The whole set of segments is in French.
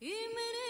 Salut,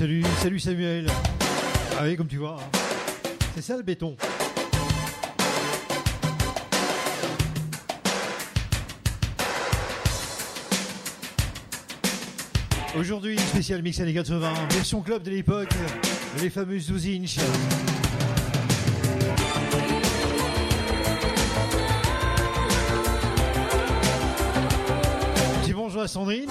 salut, salut, Samuel. Ah oui, comme tu vois, hein. c'est ça le béton. Aujourd'hui, spécial mix années 80, version club de l'époque, les fameuses 12 inch. Dis bonjour à Sandrine.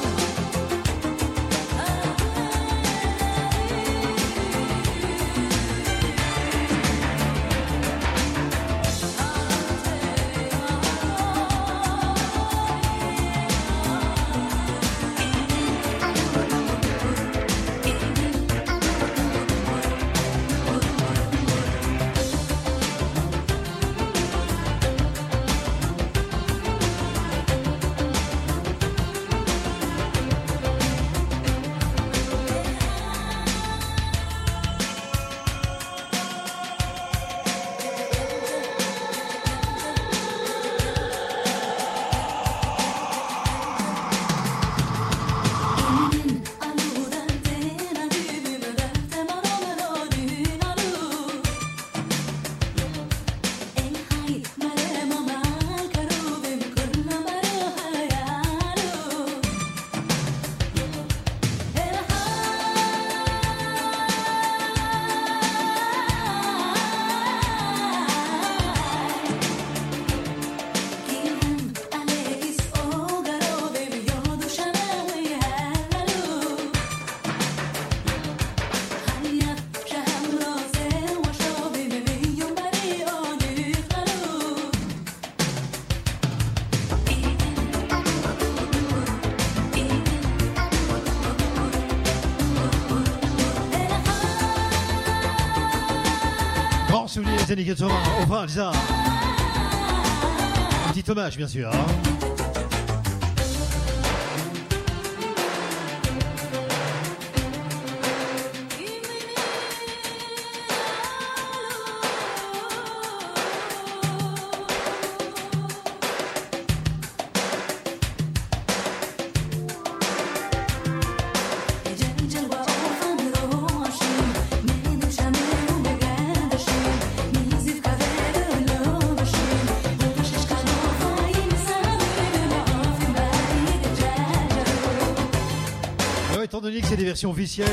Souvenir des années 80, au prince, ça. Un petit hommage, bien sûr. hein. Versions officielles,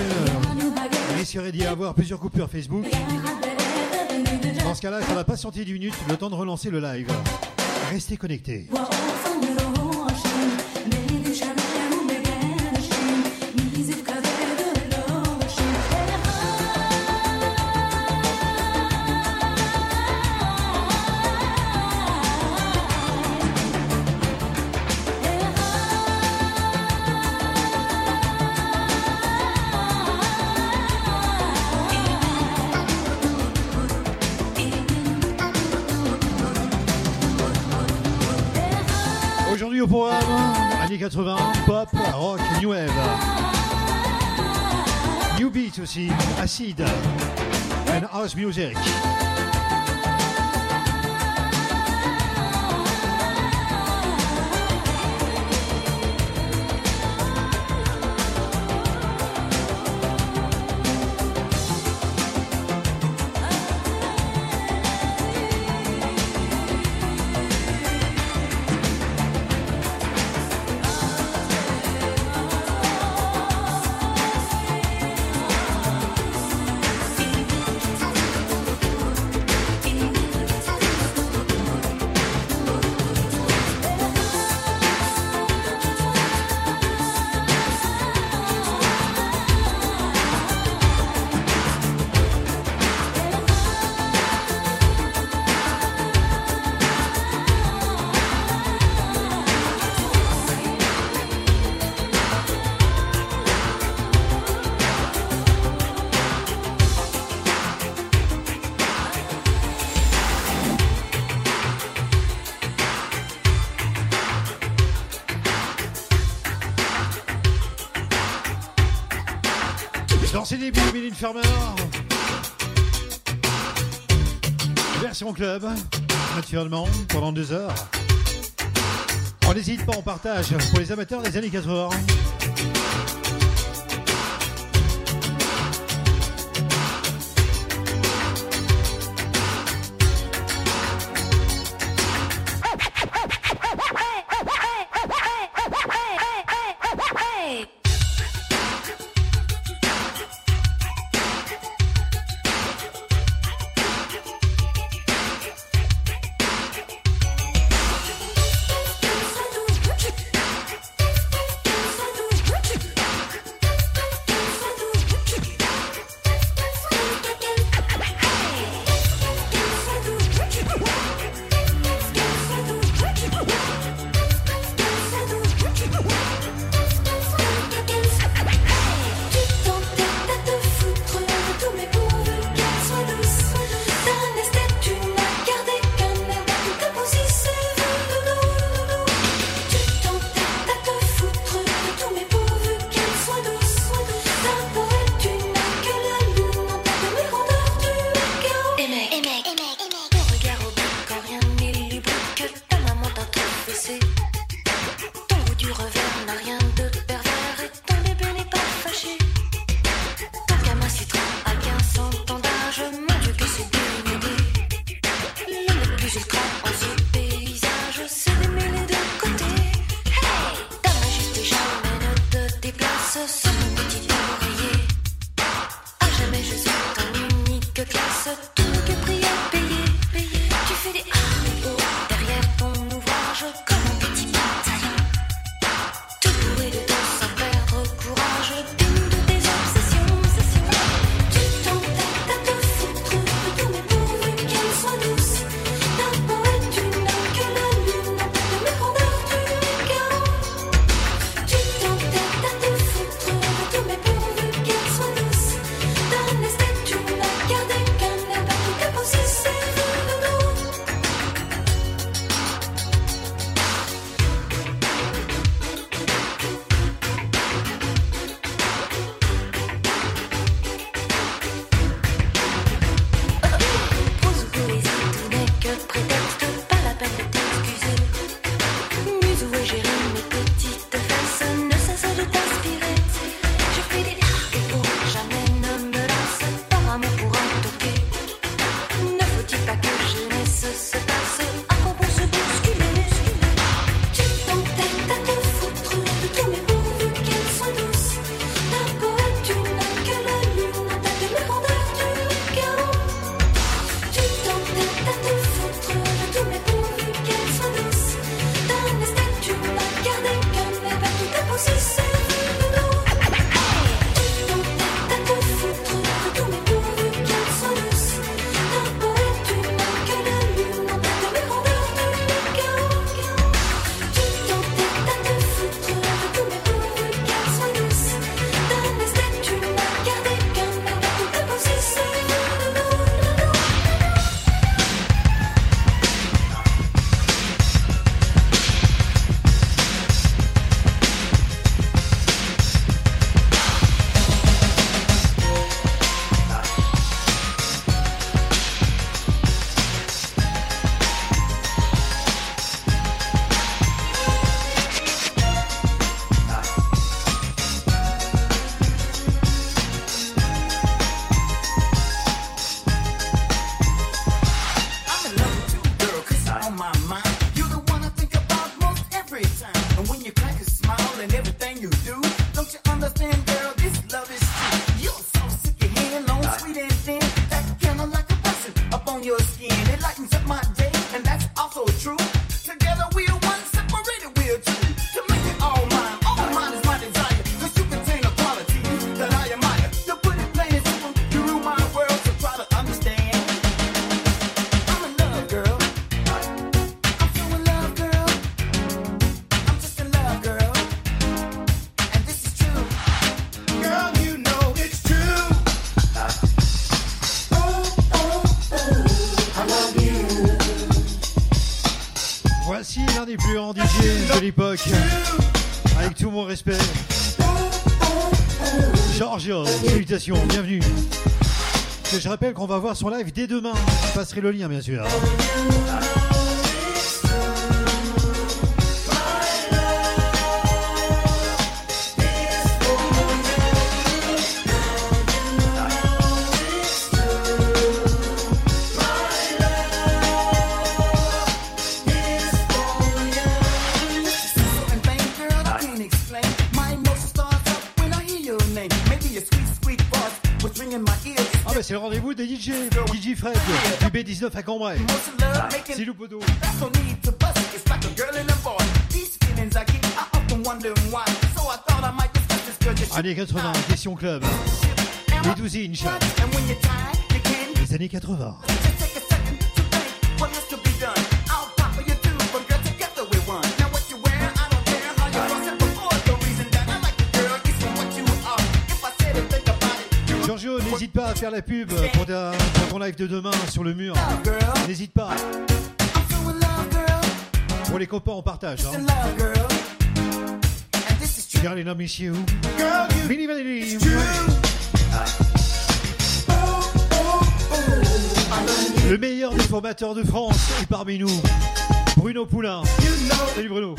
il risquerait d'y avoir plusieurs coupures Facebook. Dans ce cas-là, il faudra patienter 10 minutes, le temps de relancer le live. Restez connectés. 80, pop, rock, new wave. New beat aussi, acid and house music. Farmer. Version club, naturellement, pendant deux heures. On n'hésite pas, on partage pour les amateurs des années 80. Bienvenue. Je rappelle qu'on va voir son live dès demain. Je passerai le lien, bien sûr. Fred, du B19 à Cambrai. C'est Loupodo. Années 80, question club. Les 12 inch. Les années 80. Faire la pub pour, ton live de demain sur le mur. N'hésite pas. Pour les copains, on partage. Hein. Les messieurs. Mini Le meilleur des formateurs de France est parmi nous. Bruno Poulain. Salut Bruno.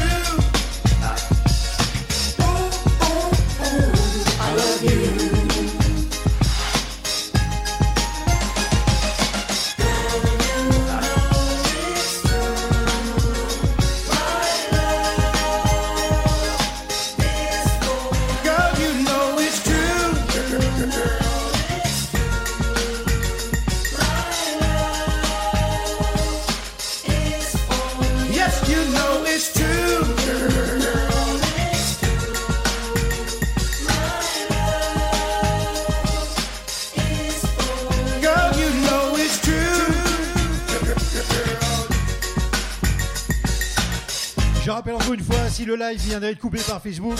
Le live vient d'être coupé par Facebook,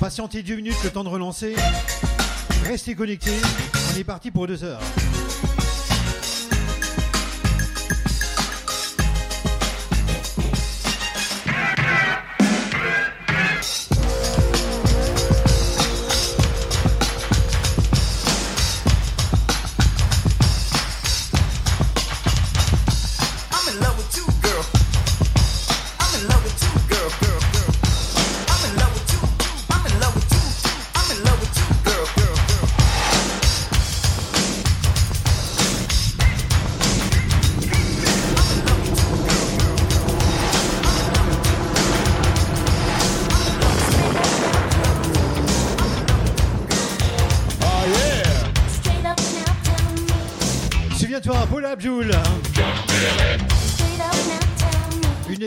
patientez 10 minutes, le temps de relancer. Restez connectés, on est parti pour deux heures.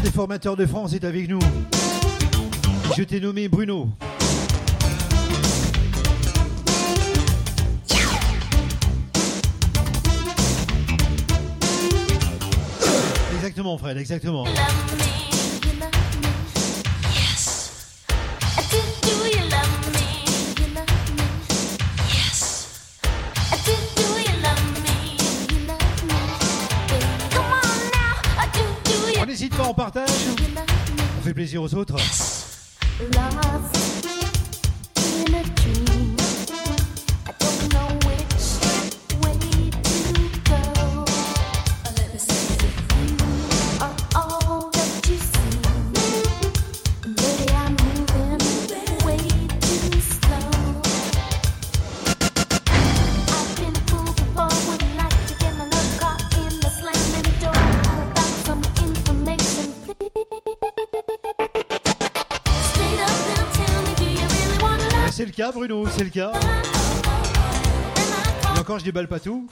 des formateurs de France est avec nous. Je t'ai nommé Bruno. Exactement, Fred, exactement. Plaisir aux autres. Bruno, c'est le cas. Et encore, je déballe pas tout.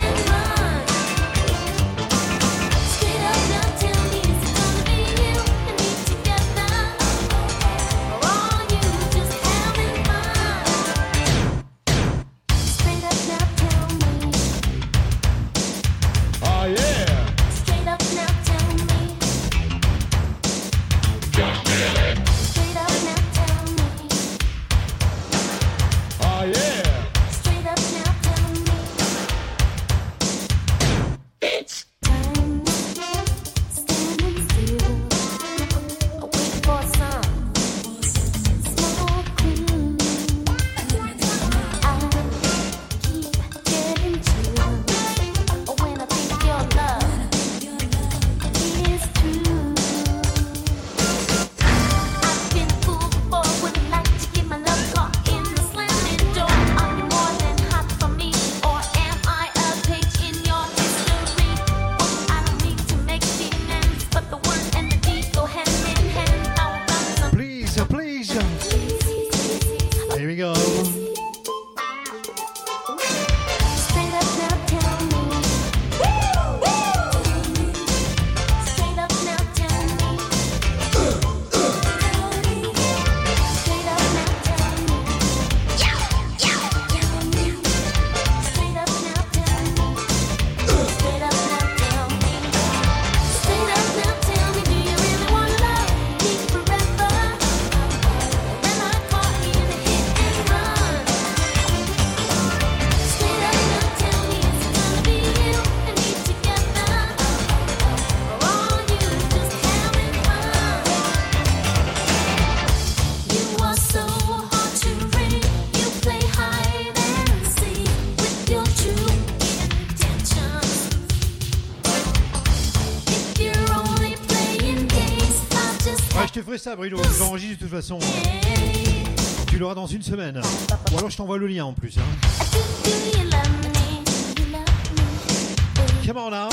Ça, Bruno. J'enregistre de toute façon. Tu l'auras dans une semaine. Ou alors je t'envoie le lien en plus. Hein. Come on now.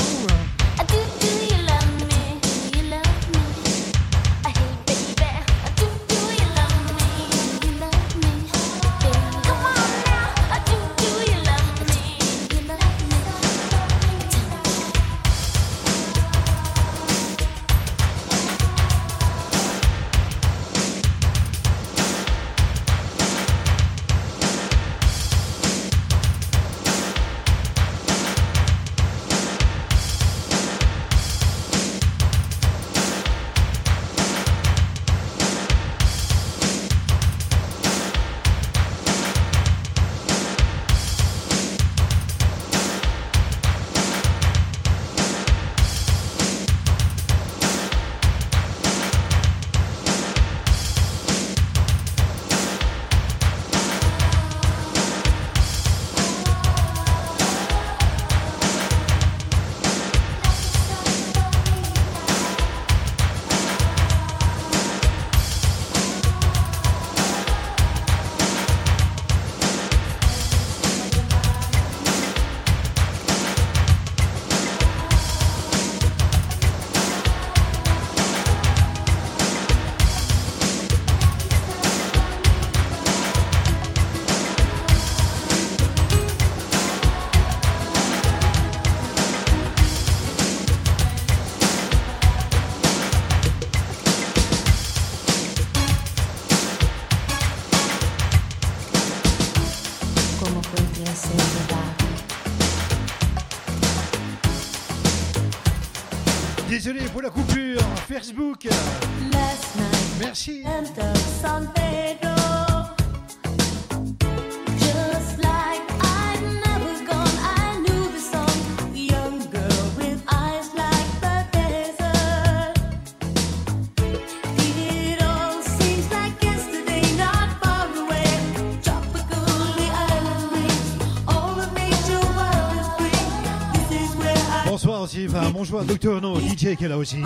Docteur No, DJ qui est là aussi.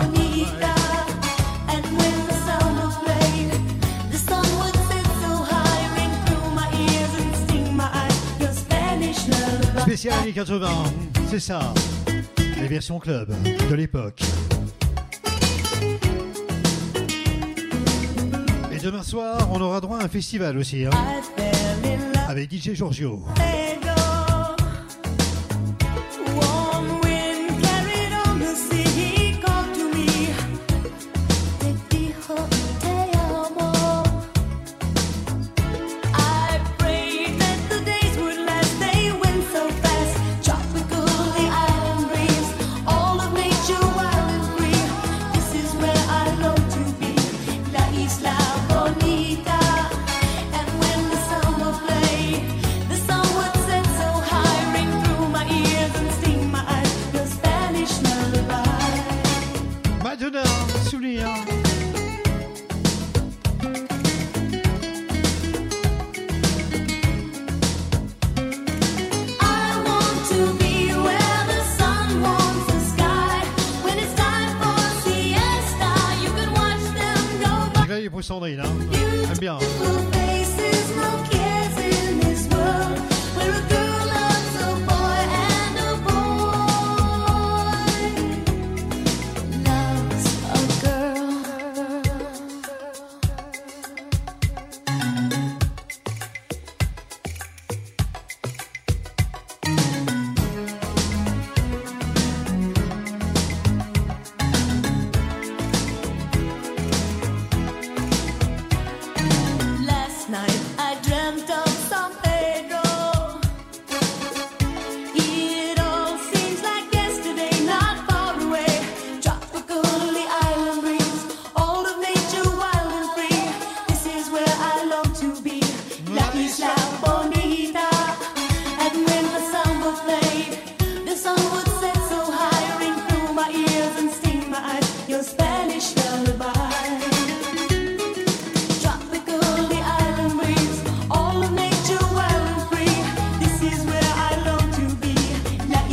Spécial années 80, c'est ça. Les versions club de l'époque. Et demain soir, on aura droit à un festival aussi. Hein, avec DJ Giorgio.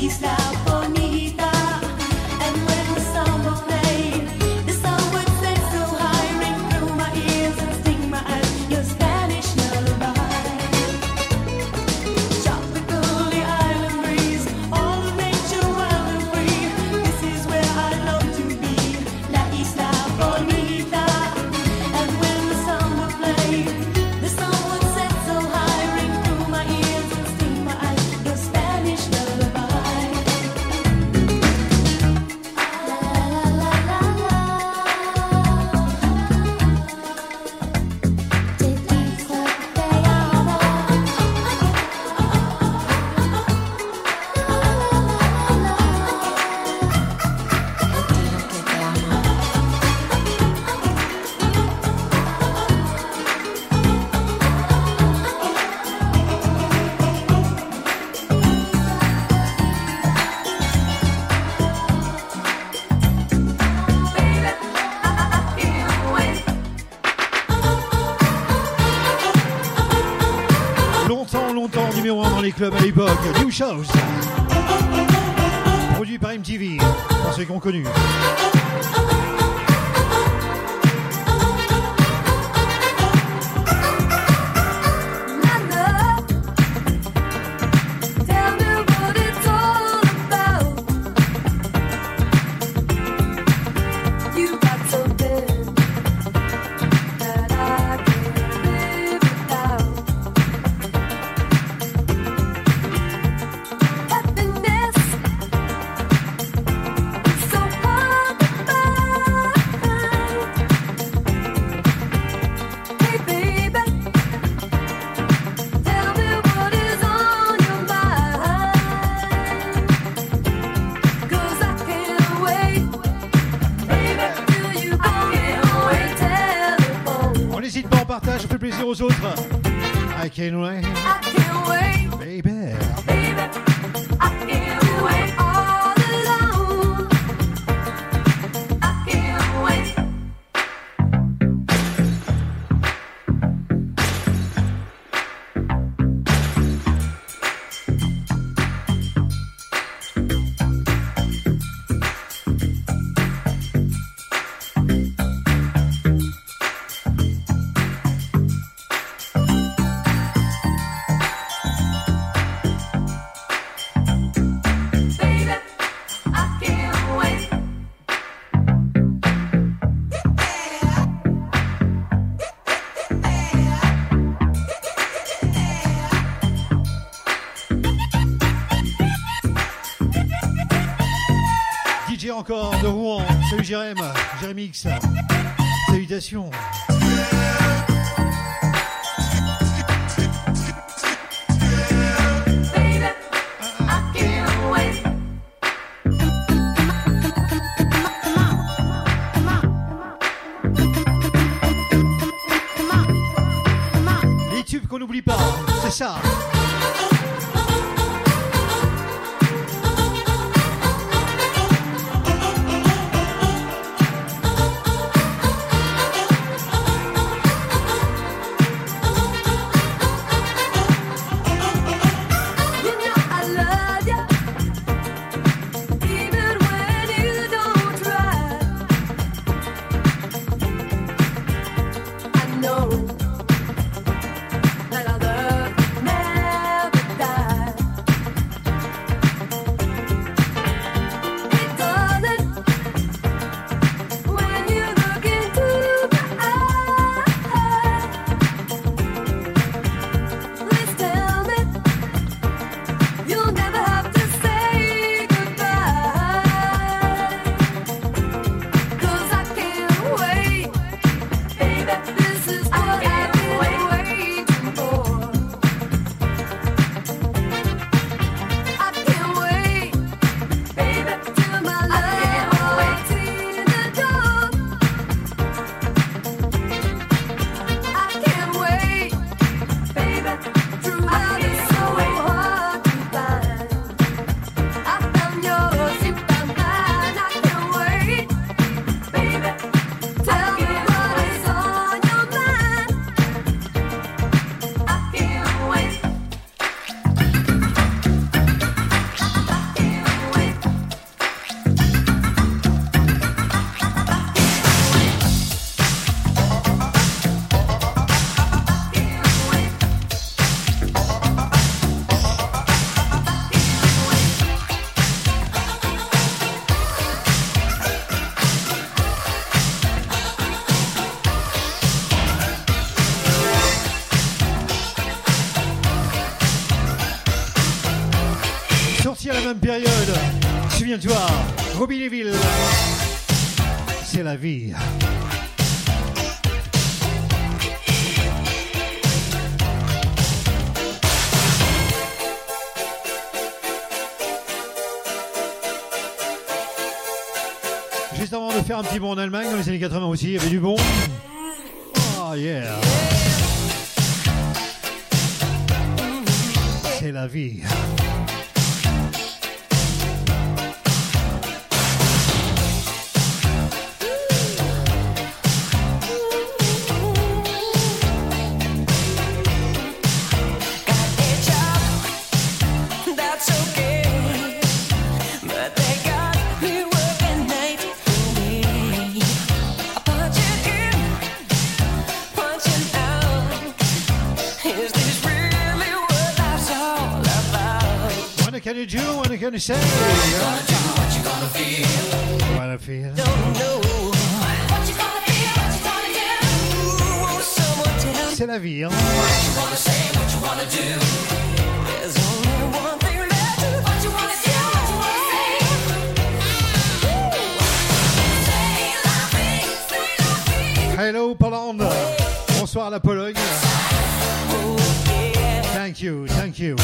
Club Produit par MTV, pour ceux qui ont connu. Josuvan. Encore de Rouen. Salut Jérém, Jérémy X. Salutations. C'est la vie. Juste avant de faire un petit bond en Allemagne, dans les années 80 aussi, il y avait du bon. Oh yeah. C'est la vie. What you wanna say? Hello, Poland. Bonsoir la Pologne. Thank you, thank you.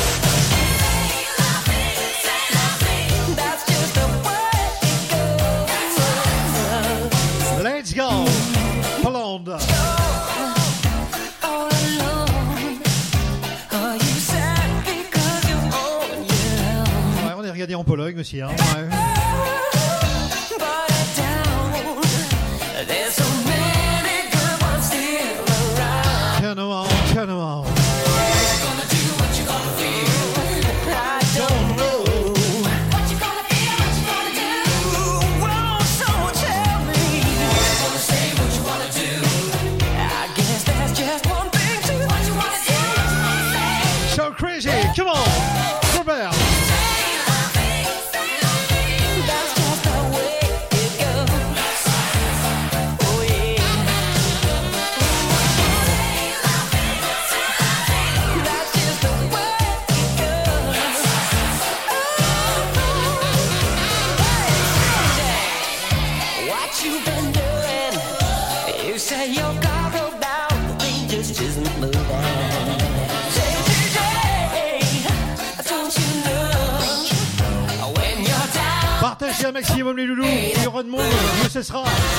En Pologne aussi. Hein, Partagez mieux ce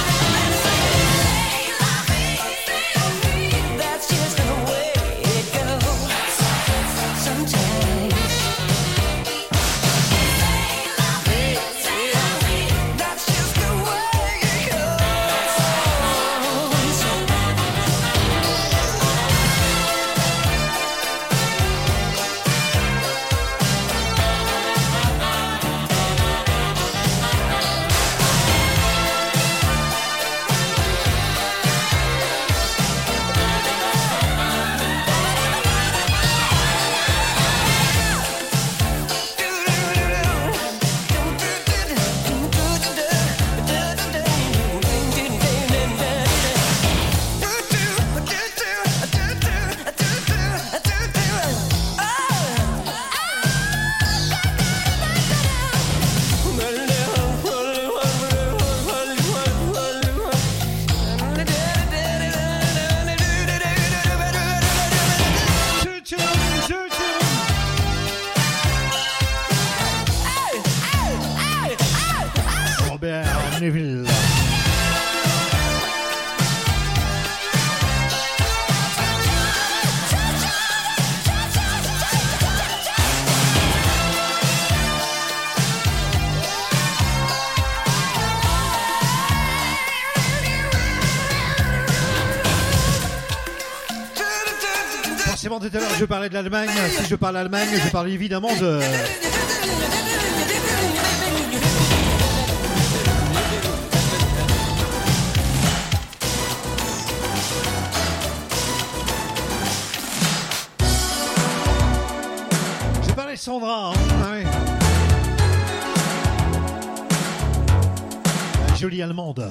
je parlais de l'Allemagne. Si je parle Allemagne, je parle évidemment de. Je parlais de Sandra. Hein. Ah La jolie allemande.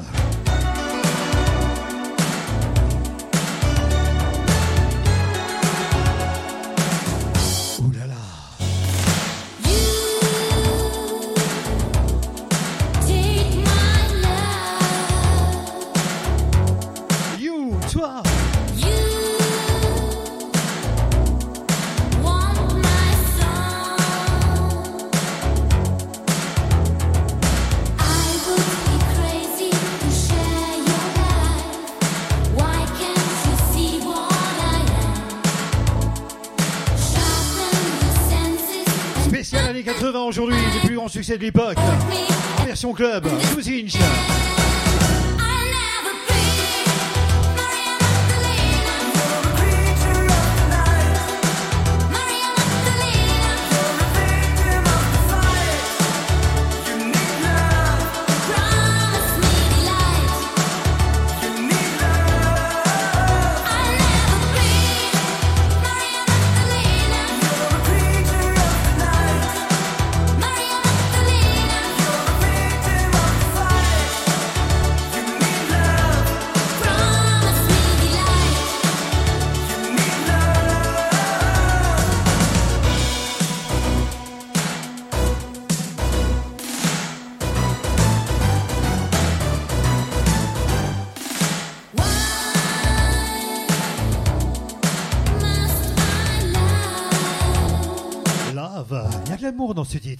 Succès de l'époque. Version club, 12 inch.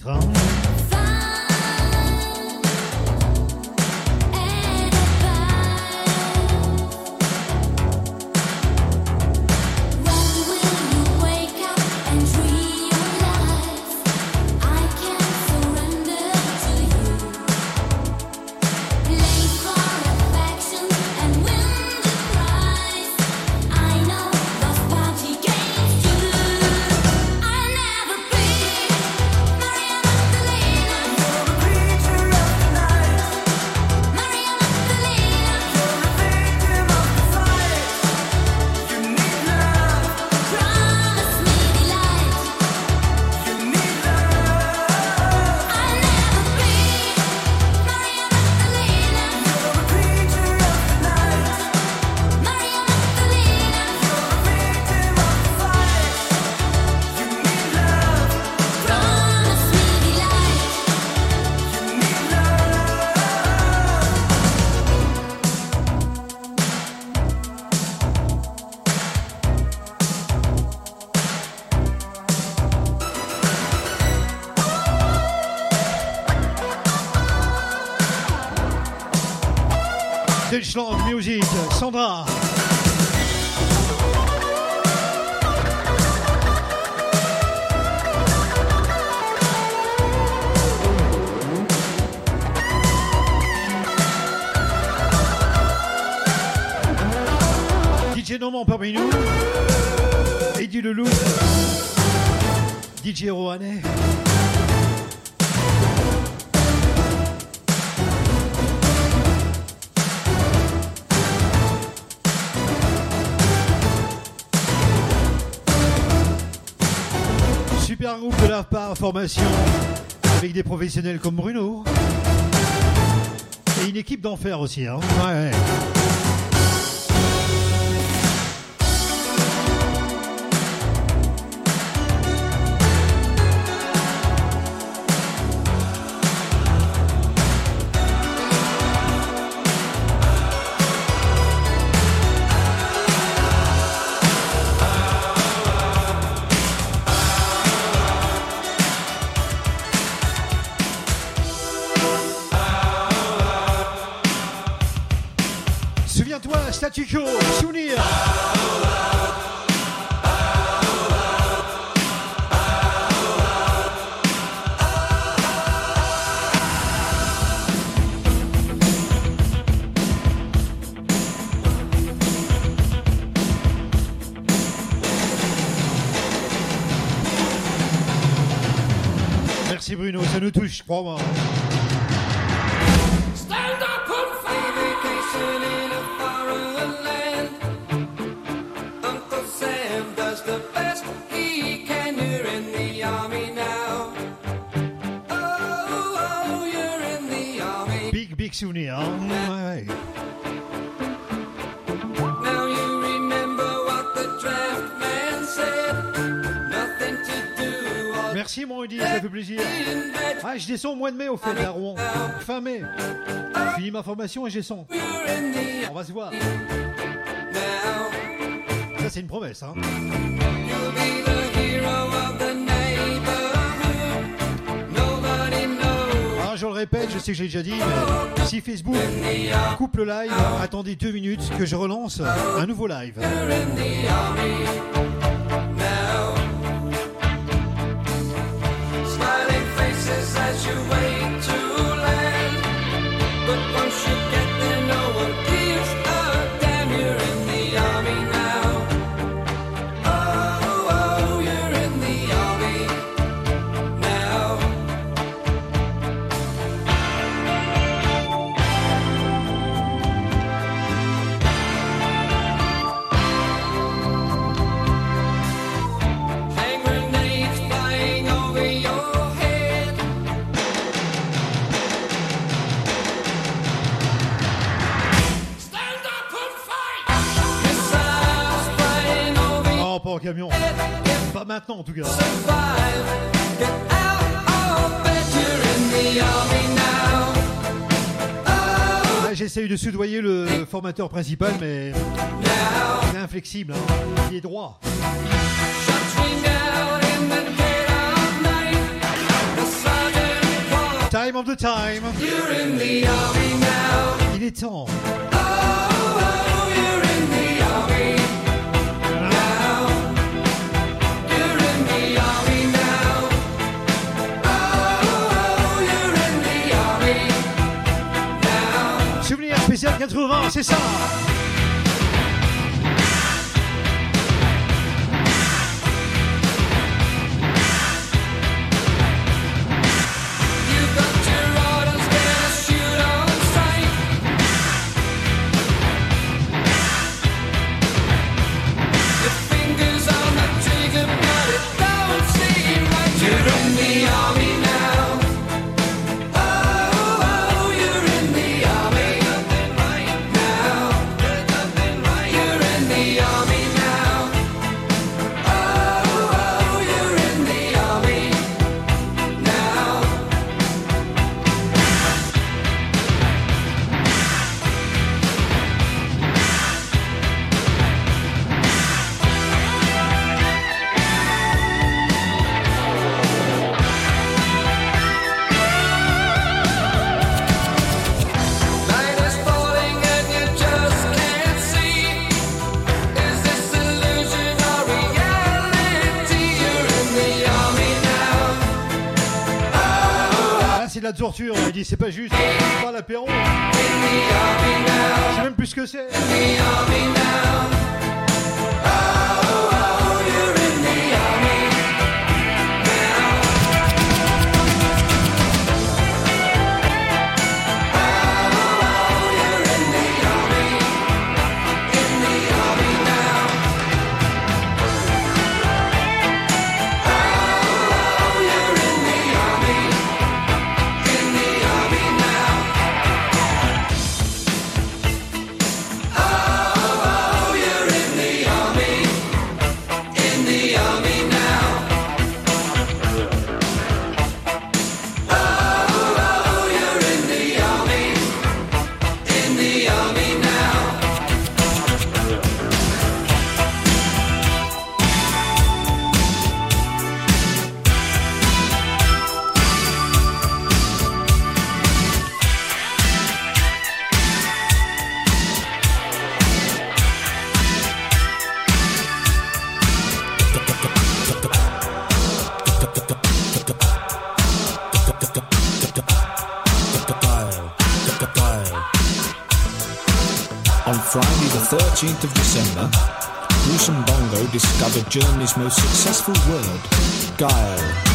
Dans 小鹏 formation avec des professionnels comme Bruno. Et une équipe d'enfer aussi. Hein. Merci Bruno, ça nous touche, crois-moi. Hein. Ah, je descends au mois de mai au fait à Rouen. Fin mai. Je finis ma formation et je descends. On va se voir. Ça, c'est une promesse. Hein. Ah, je le répète, je sais que j'ai déjà dit, mais si Facebook coupe le live, attendez deux minutes que je relance un nouveau live. Maintenant, en tout cas. J'essaye de soudoyer le formateur principal, mais c'est inflexible. Hein. Il est droit. Time of the time. Il est temps. spécial 80, c'est ça. torture. Il dit c'est pas juste, c'est pas l'apéro. Je sais même plus ce que c'est. 13th of December, Bruce and Bongo discovered Germany's most successful word, guile.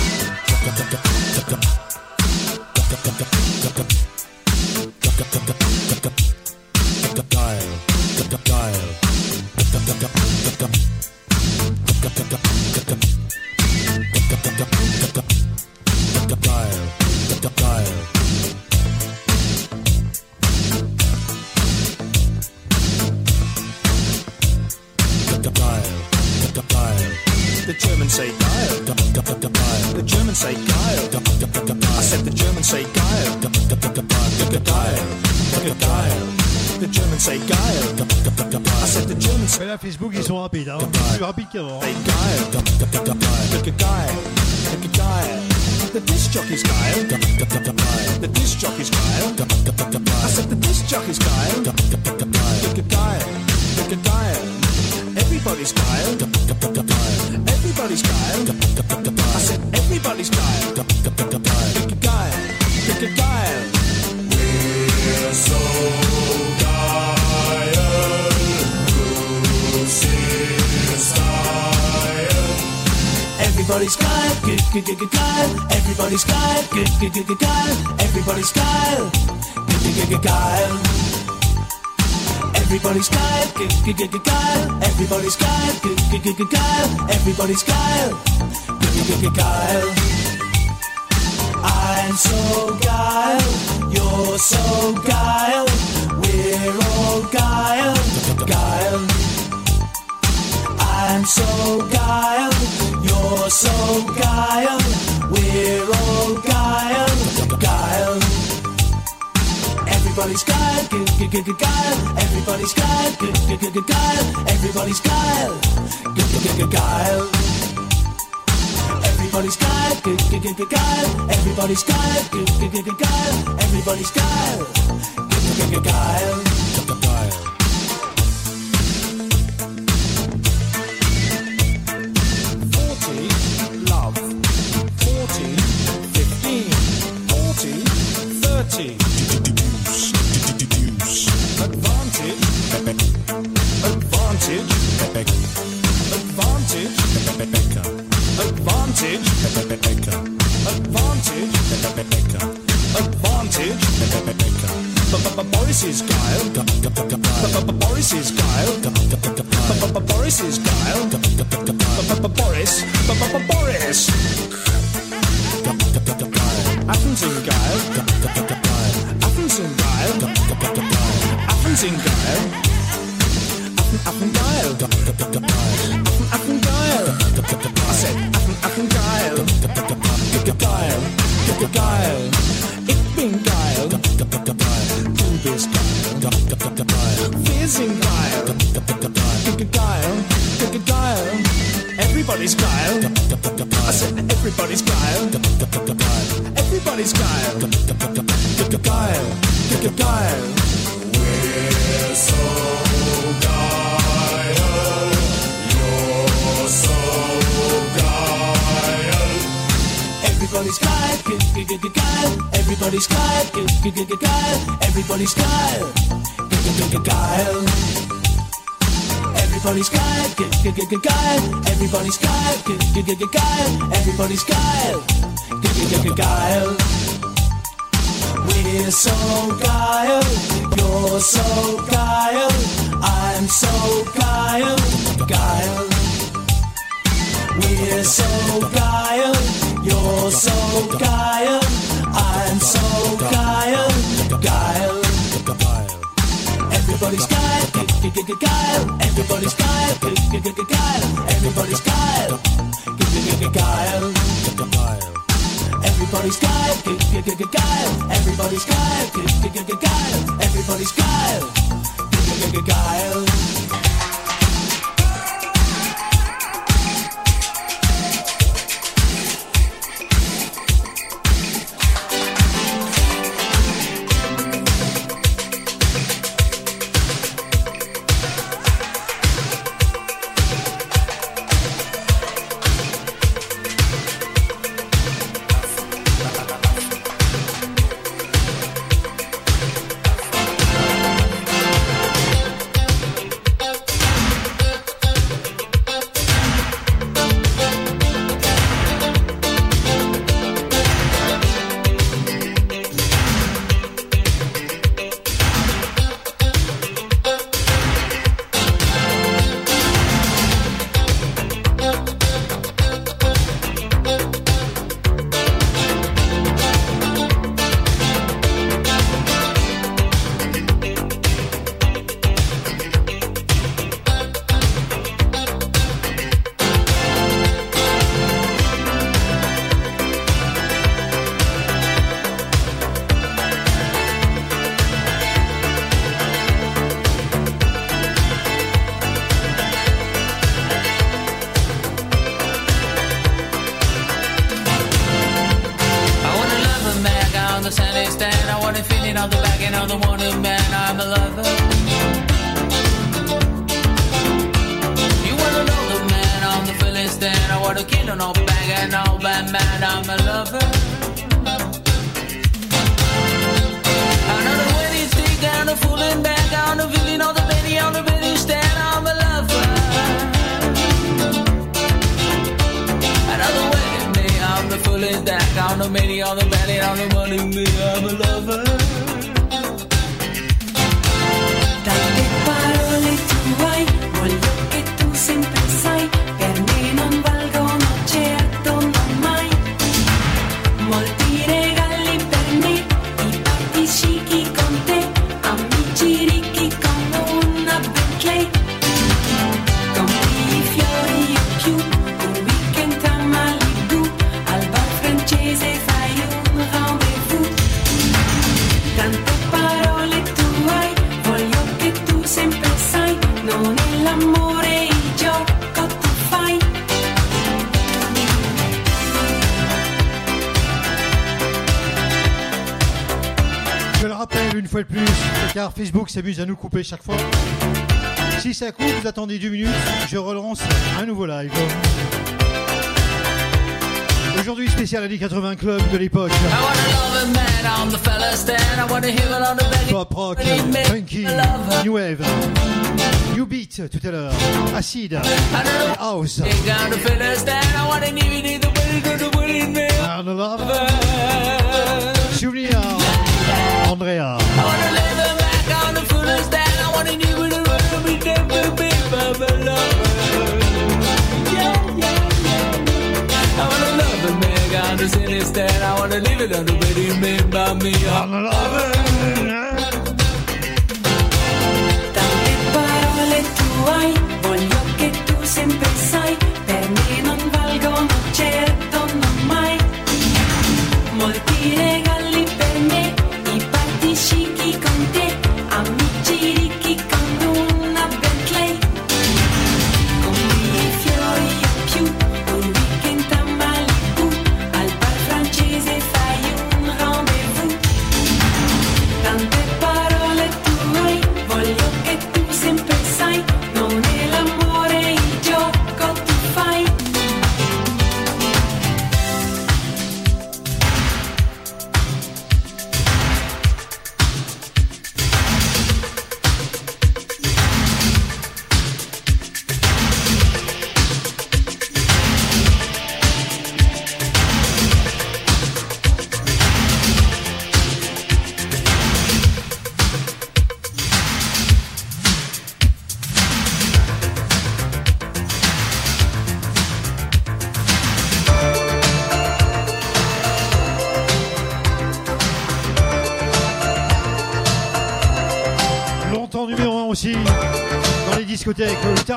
Kyle, everybody's Kyle, Kyle, everybody's Kyle, Kyle. I'm so Guile, you're so Guile, we're all Guile, Guile. I'm so Guile, you're so Guile, we're all Guile, Guile. Everybody's Guile. Good, good, good, Guile, everybody's Guile, Good, good, good, Guile, everybody's Guile, Good, good, good, Guile. Everybody's Guile, Good, good, good, Guile, everybody's Guile, Good, good, good, Guile, everybody's Guile, Good, good, good, Guile. Kyle. Everybody's Kyle. Kyle. Everybody's Kyle. Kyle. Everybody's Kyle. Kyle. Everybody's Kyle. Kyle. Everybody's Kyle. Kyle. We're so Kyle. You're so Kyle. I'm so Kyle. Kyle. We're so Kyle. You're so Kyle. I'm so guile, guile. Everybody's guile, guile. Everybody's guile, guile. Everybody's guile, guile. Everybody's guile, guile. Everybody's guile, guile. Everybody's guile, guile. qui s'amuse à nous couper chaque fois. Si ça coupe, vous attendez 2 minutes, je relance un nouveau live. Aujourd'hui, spécial Ali 80 Club de l'époque. Pop rock, funky, new wave, new beat tout à l'heure, Acid, house. I'm just this I wanna leave it on the way you made by me. I'm loving it.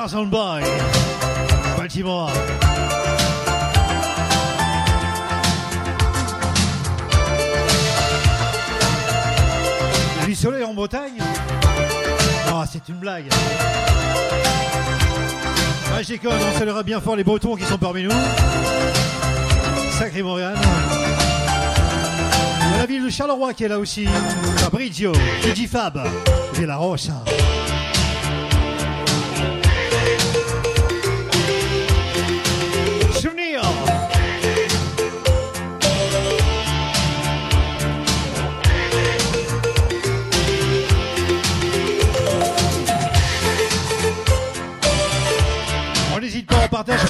Tarzan Boy, Baltimore. Du soleil en Bretagne Ah, c'est une blague. Ah, on saluera bien fort les Bretons qui sont parmi nous. Sacré Montréal. La ville de Charleroi qui est là aussi. Fabrizio, Fab, Villa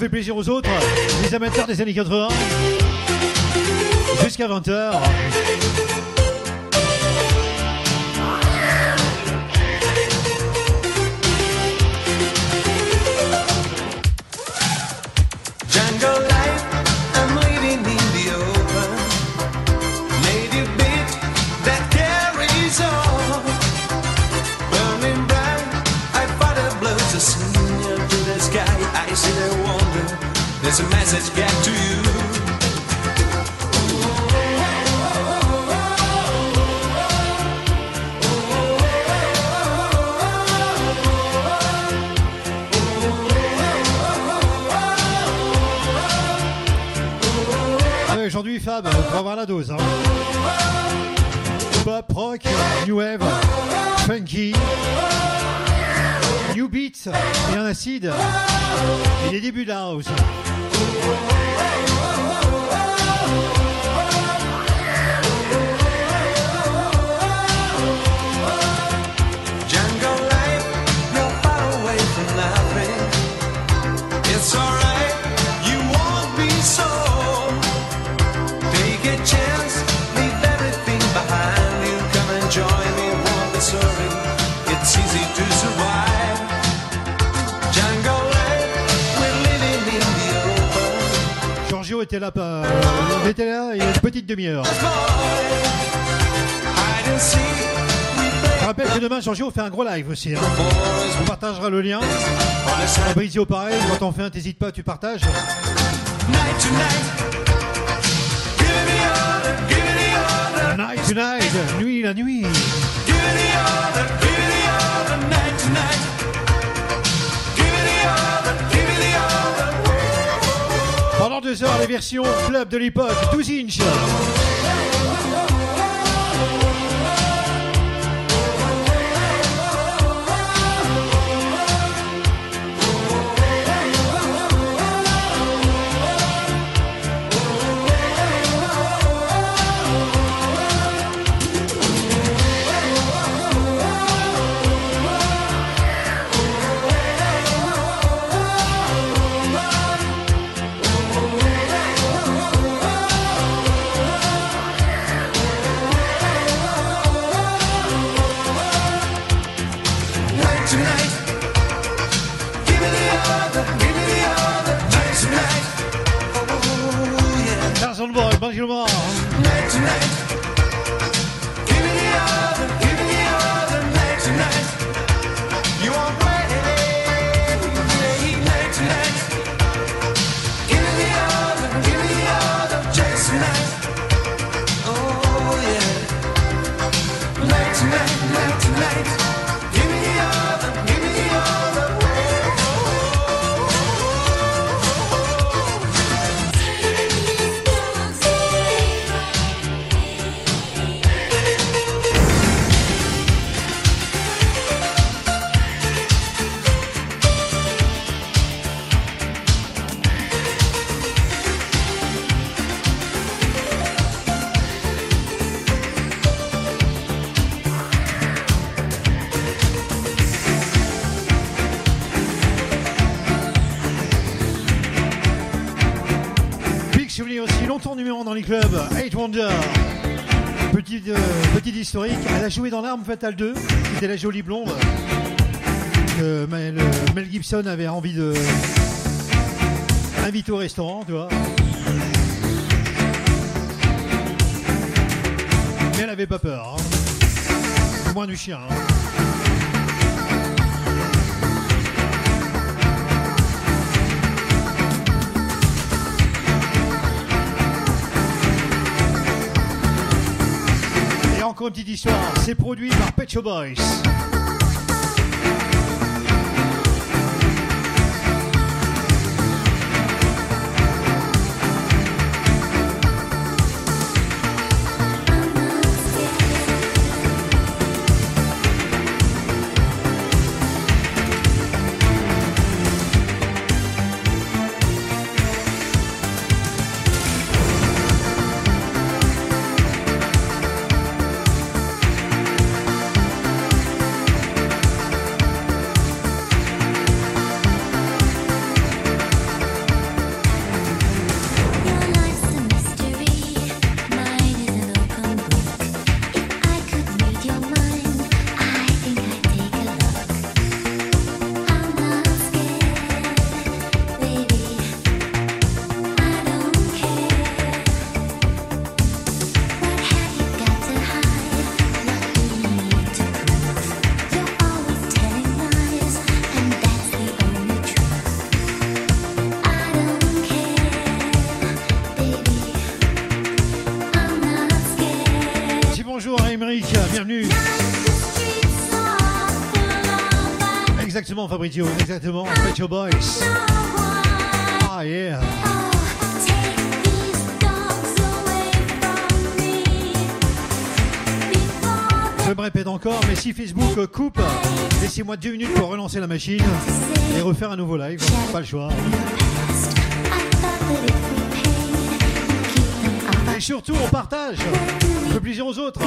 plaisir aux autres, les amateurs des années 80. Jusqu'à 20h. Aujourd'hui, Fab, pour avoir la dose. hein. Pop, rock, new wave, funky, new beats et un acide. Et les débuts de la house. Était là, pas- il était là il y a une petite demi-heure. Je rappelle que demain, Giorgio fait un gros live aussi. hein. On partagera le lien. Fabrizio, pareil, quand on fait un, t'hésites pas, tu partages. night the. Night nuit la nuit. 22h, les versions club de l'époque, 12 inches. 你没听错。Historique, elle a joué dans L'arme fatale 2, c'était la jolie blonde. Que Mel, Mel Gibson avait envie de inviter au restaurant, tu vois. Mais elle avait pas peur. hein. Moins du chien. hein. une petite histoire. C'est produit par Pecho Boys. Exactement, Fabrizio, exactement. Pet Boys. Ah, yeah. Je me répète encore, mais si Facebook coupe, laissez-moi deux minutes pour relancer la machine et refaire un nouveau live. Pas le choix. Et surtout, on partage. Le plaisir aux autres.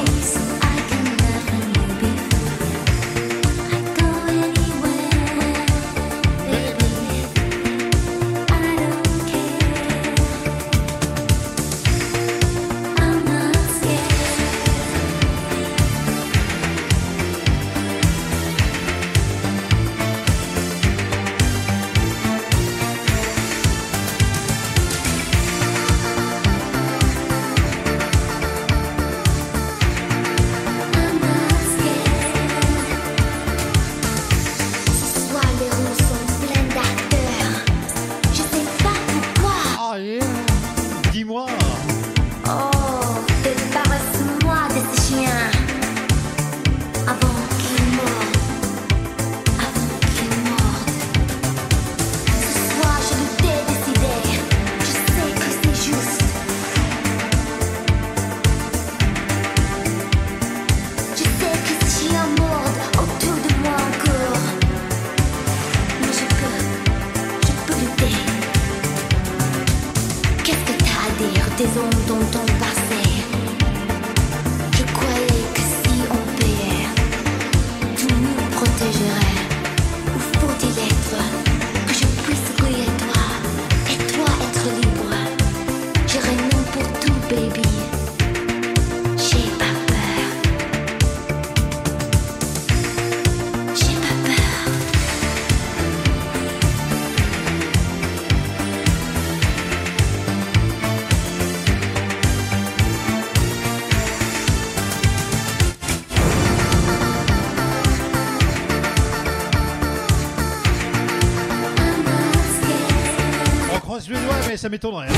Touré.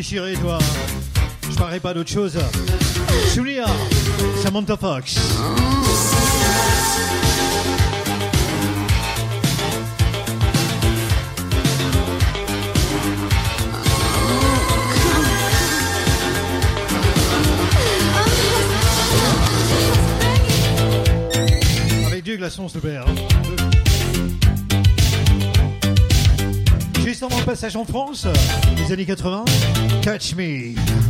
déchiré, toi. Hein. Je parlerai pas d'autre chose. Julia, Samantha Fox. passage en France des années 80. Catch me.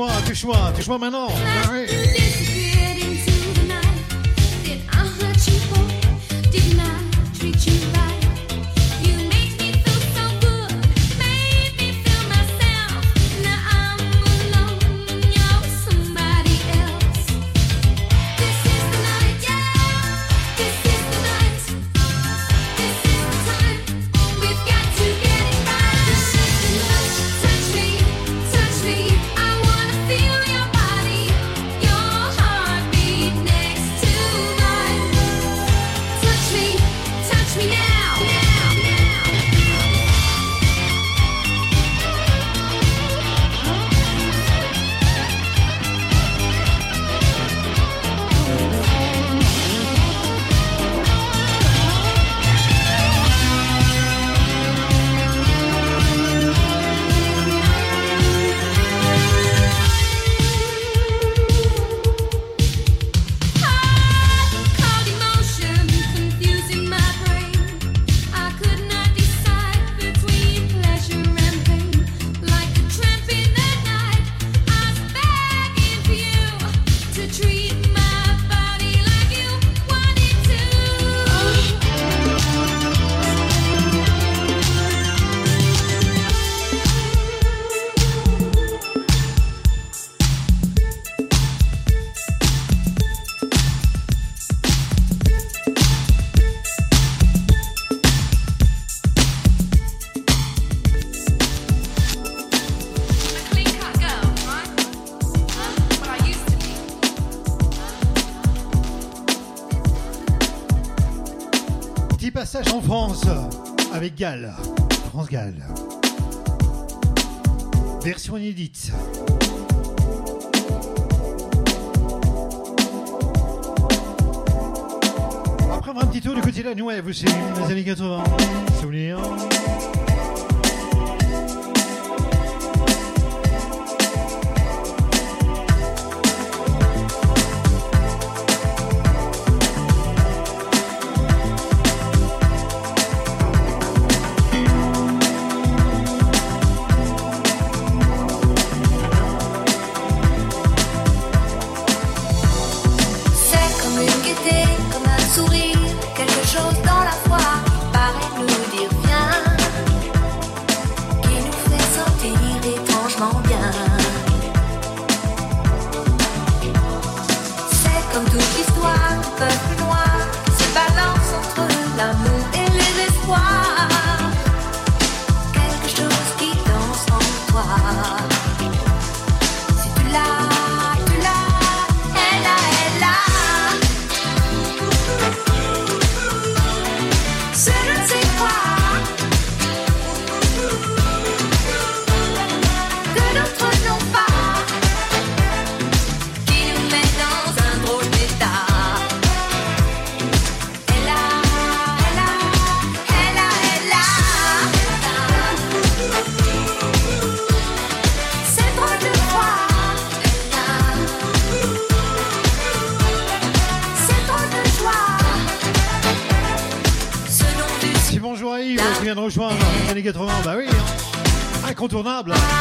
touche-moi, touche-moi, touche-moi maintenant. Ah, oui. France Gall. Version inédite. Après on va un petit tour du côté de la New Wave, c'est les années 80. Souvenirs. Incontournable. Elle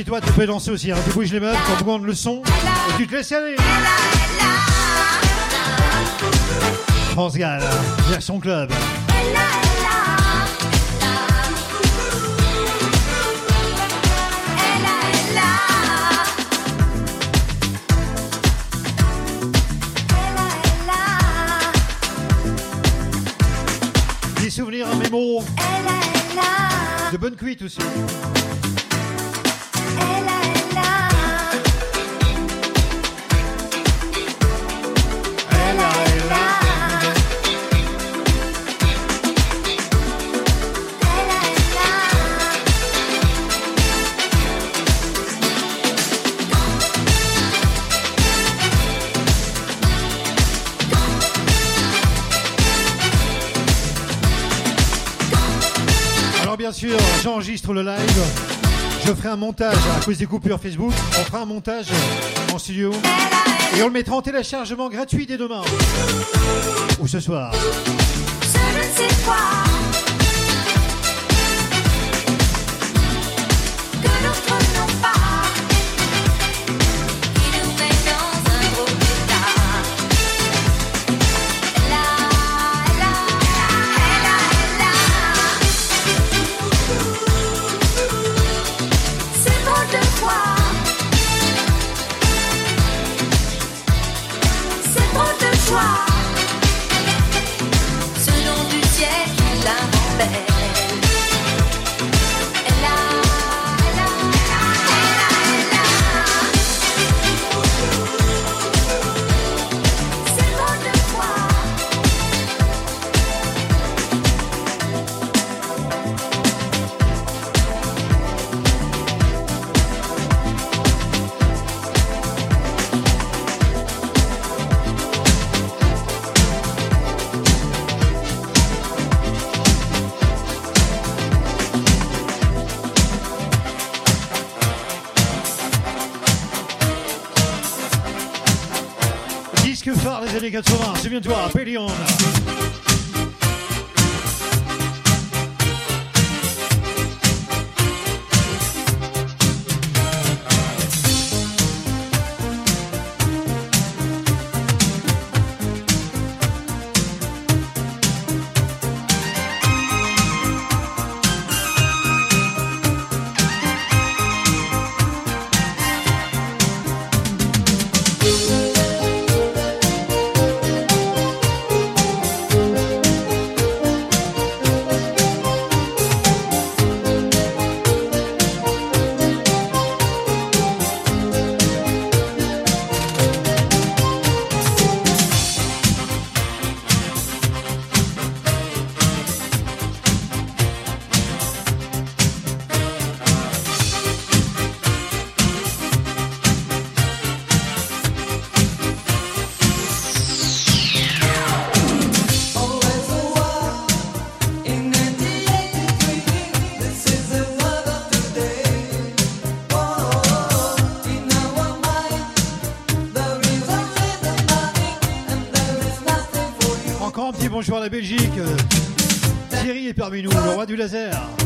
chez toi, tu peux danser aussi, hein. tu bouges les meubles, tu augmentes le son, et tu te laisses aller. France Gall, version club. Des souvenirs mémo de bonne cuite aussi. J'enregistre le live. Je ferai un montage à cause des coupures Facebook. On fera un montage en studio. Et on le mettra en téléchargement gratuit dès demain. Ou ce soir. Ce ne sais quoi souviens-toi, Pélion. Bonjour la Belgique. Thierry est parmi nous, le roi du laser.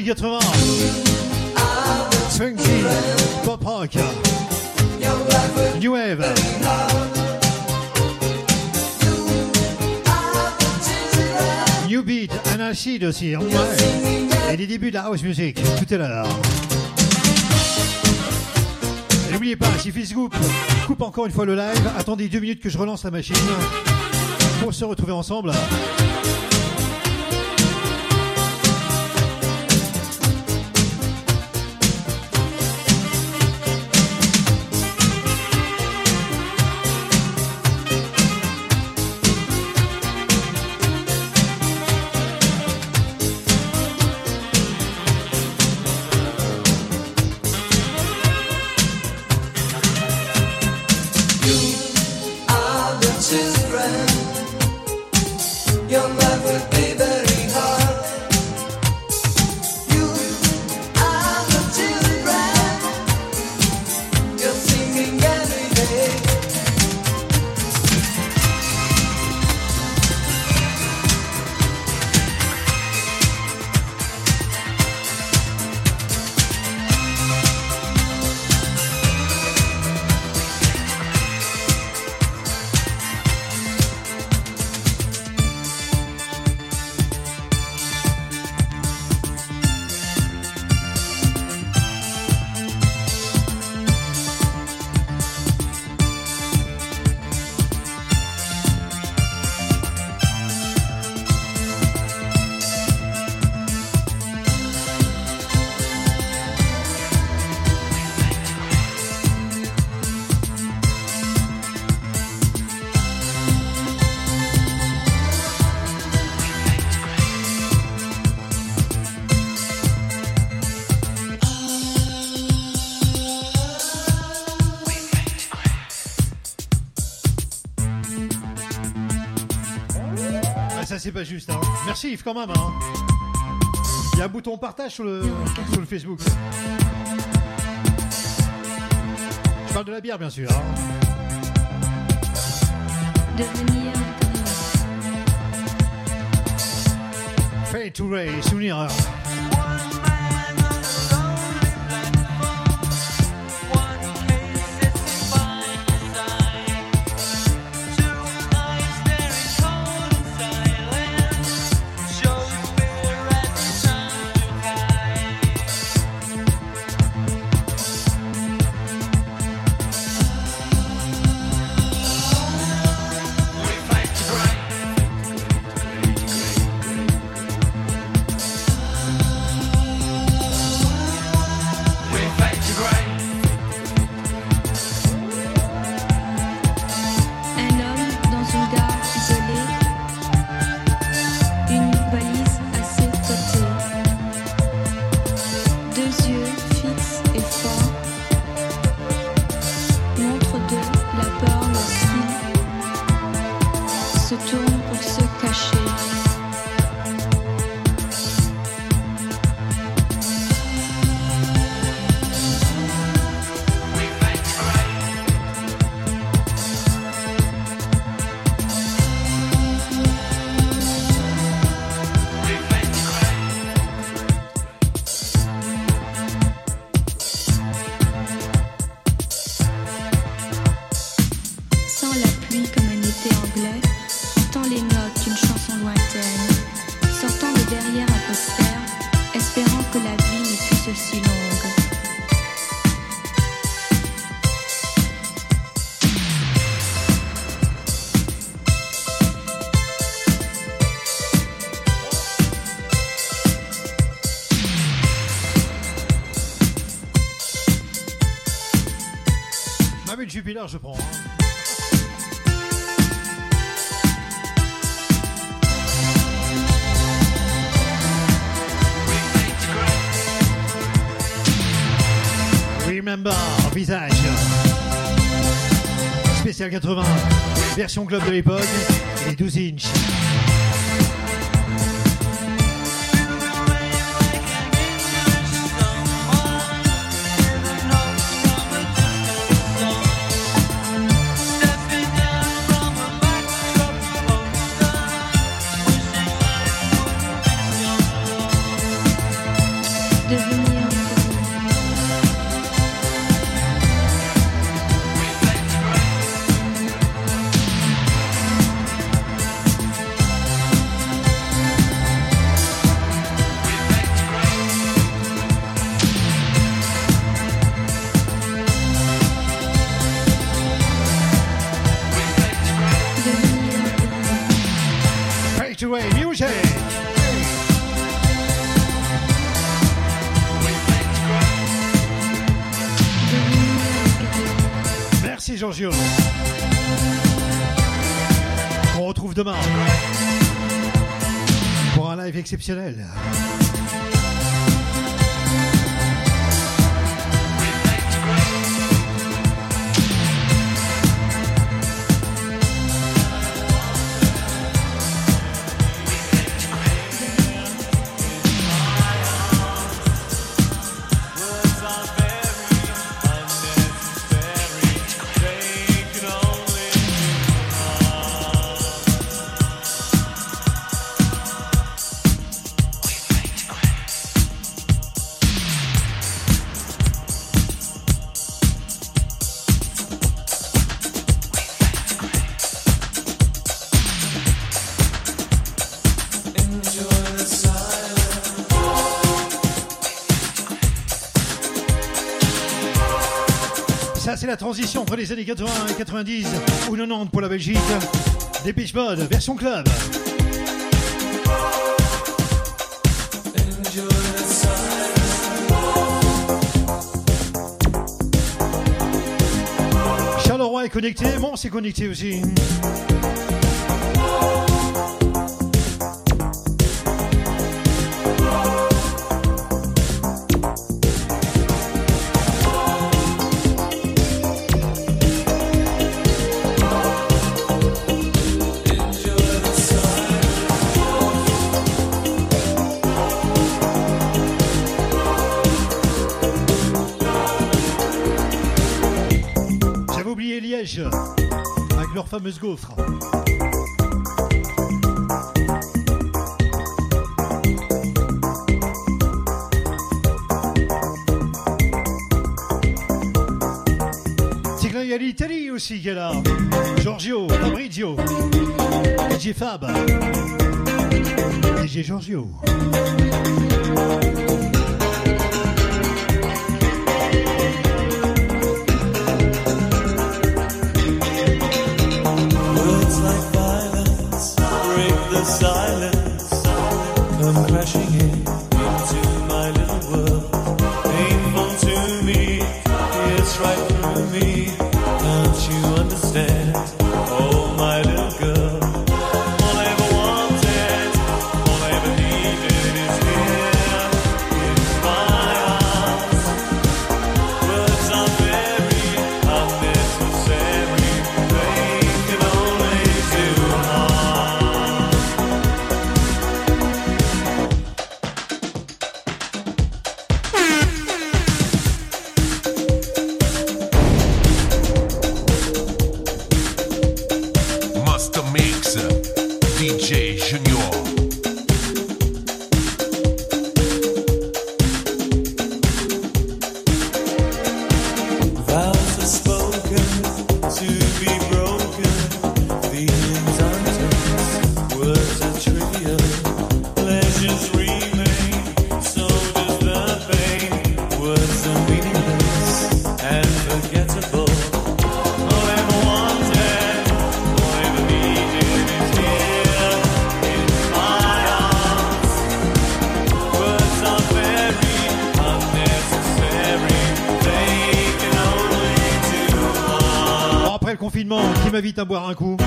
Années 80. Funky, pop rock, new wave. New beat, un acide aussi. Et les débuts de la house music, tout est là. n'oubliez pas, si Facebook coupe encore une fois le live, attendez deux minutes que je relance la machine pour se retrouver ensemble. Pas juste. Hein. Merci Yves quand même. hein. Il y a un bouton partage sur le, sur le Facebook. Je parle de la bière bien sûr. hein. Devenir Fade to Ray, souvenir. Je prends. hein. Remember, visage. Spécial 80, version club de l'époque, les 12 inches. Exceptionnel. La transition entre les années 80 et 90 ou 90 pour la Belgique. Des Beach Mode, version club. Charleroi est connecté, bon, c'est connecté aussi. Fameuse gaufre. Il y a l'Italie aussi qui est là. Giorgio, Fabrizio, DJ Fab, DJ Giorgio. M'invite à boire un coup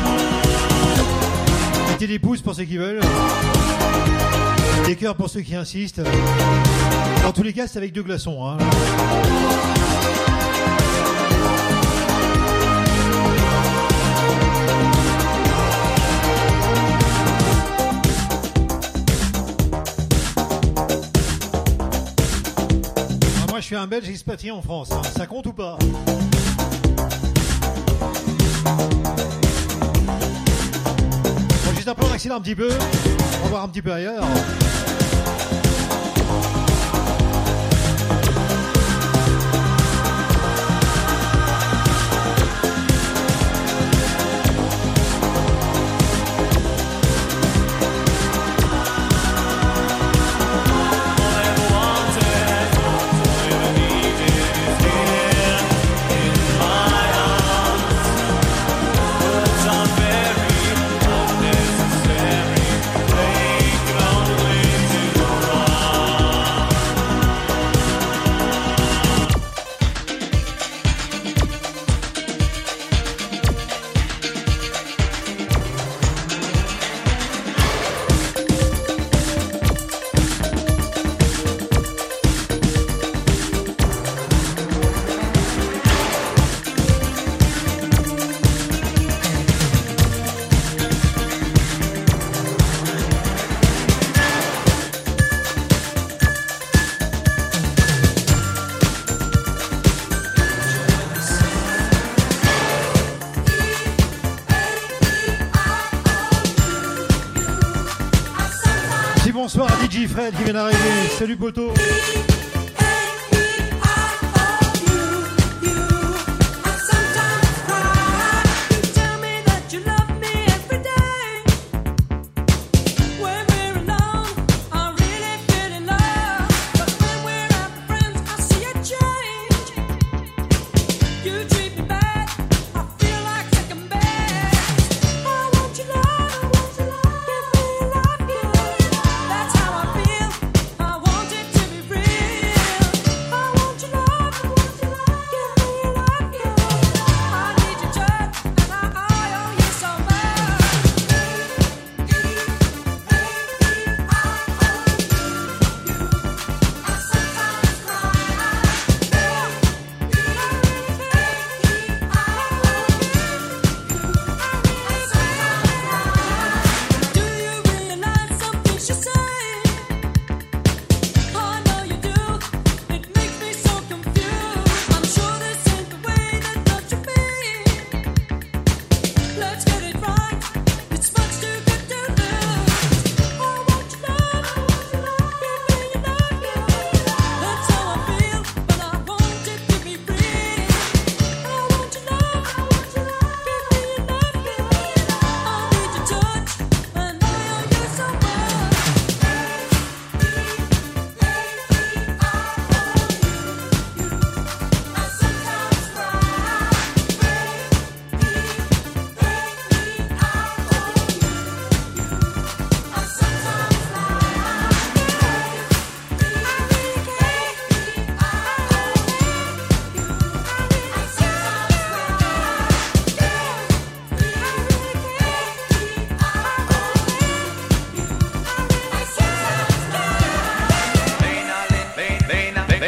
Mettez des pouces pour ceux qui veulent. Des cœurs pour ceux qui insistent. Dans tous les cas, c'est avec deux glaçons. hein. Ah, Moi, je suis un Belge expatrié en France. hein. Ça compte ou pas? Un petit peu. On va voir un petit peu ailleurs. DJ Fred qui vient d'arriver. Salut poteau.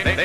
they, they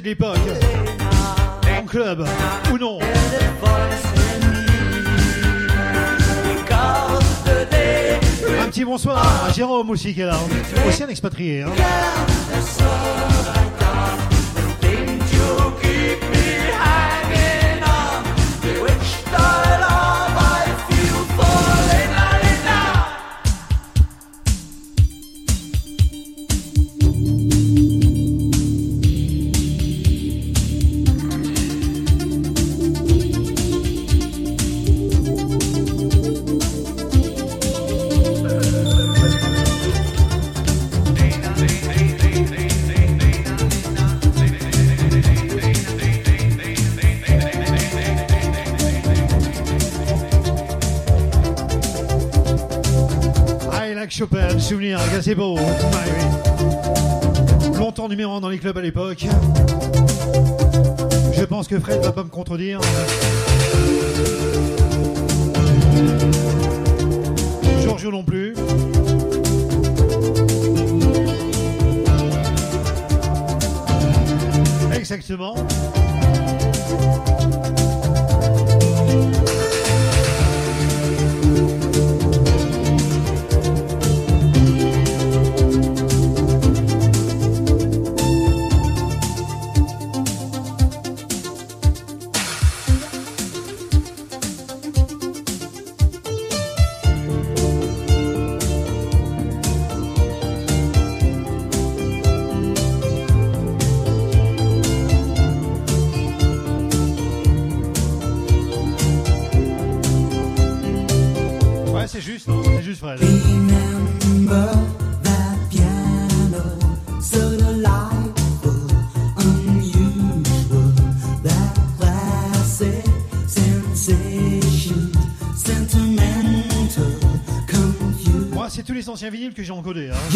de l'époque. En club ou non. Un petit bonsoir à Jérôme aussi qui est là. Aussi un expatrié. Hein. c'est beau. Longtemps numéro 1 dans les clubs à l'époque. Je pense que Fred va pas me contredire. Giorgio non plus. Exactement. anciens vinyles que j'ai encodés. Hein.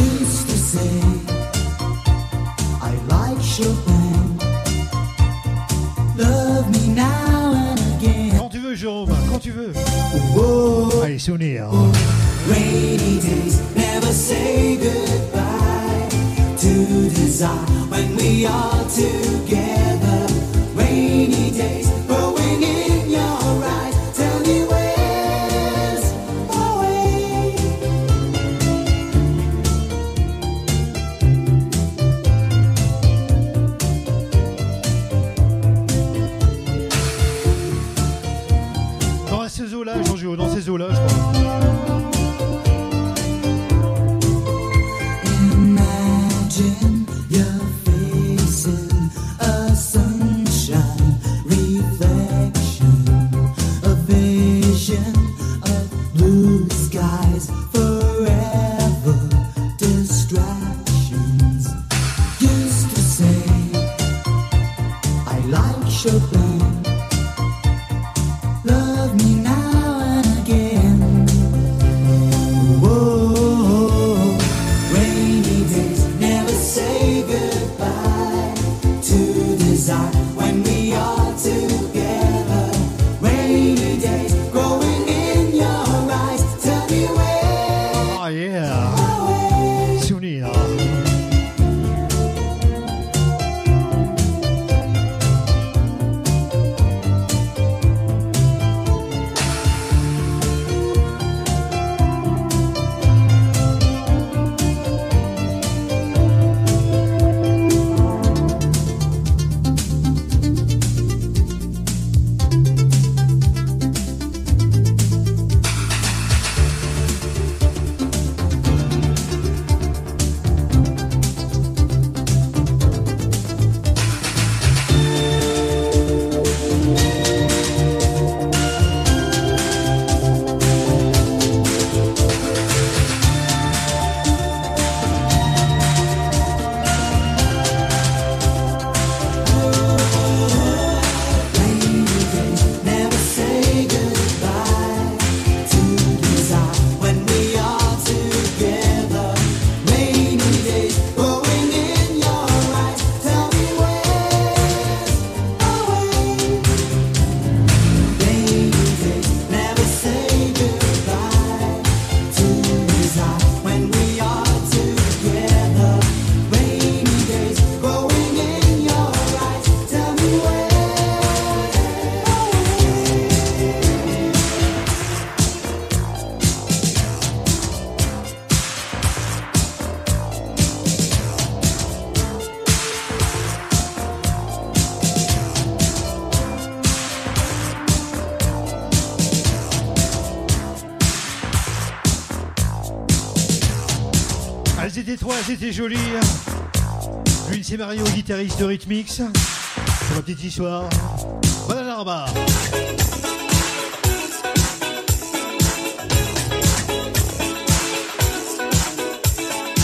Étaient jolies. L'une c'est Mario, guitariste de Rhythmix. Pour la petite histoire. Voilà l'arba.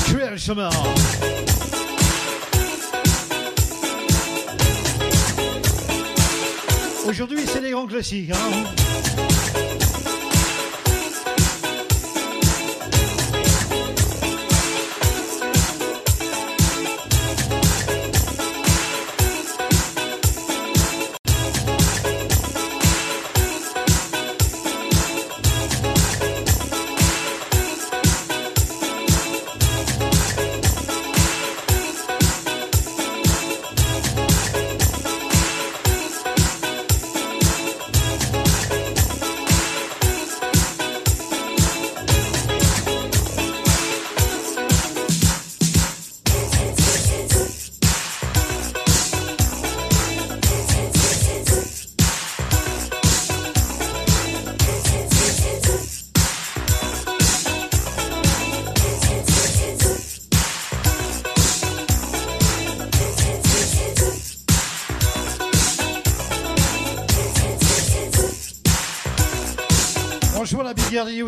Cruel Summer. Aujourd'hui, c'est les grands classiques. Hein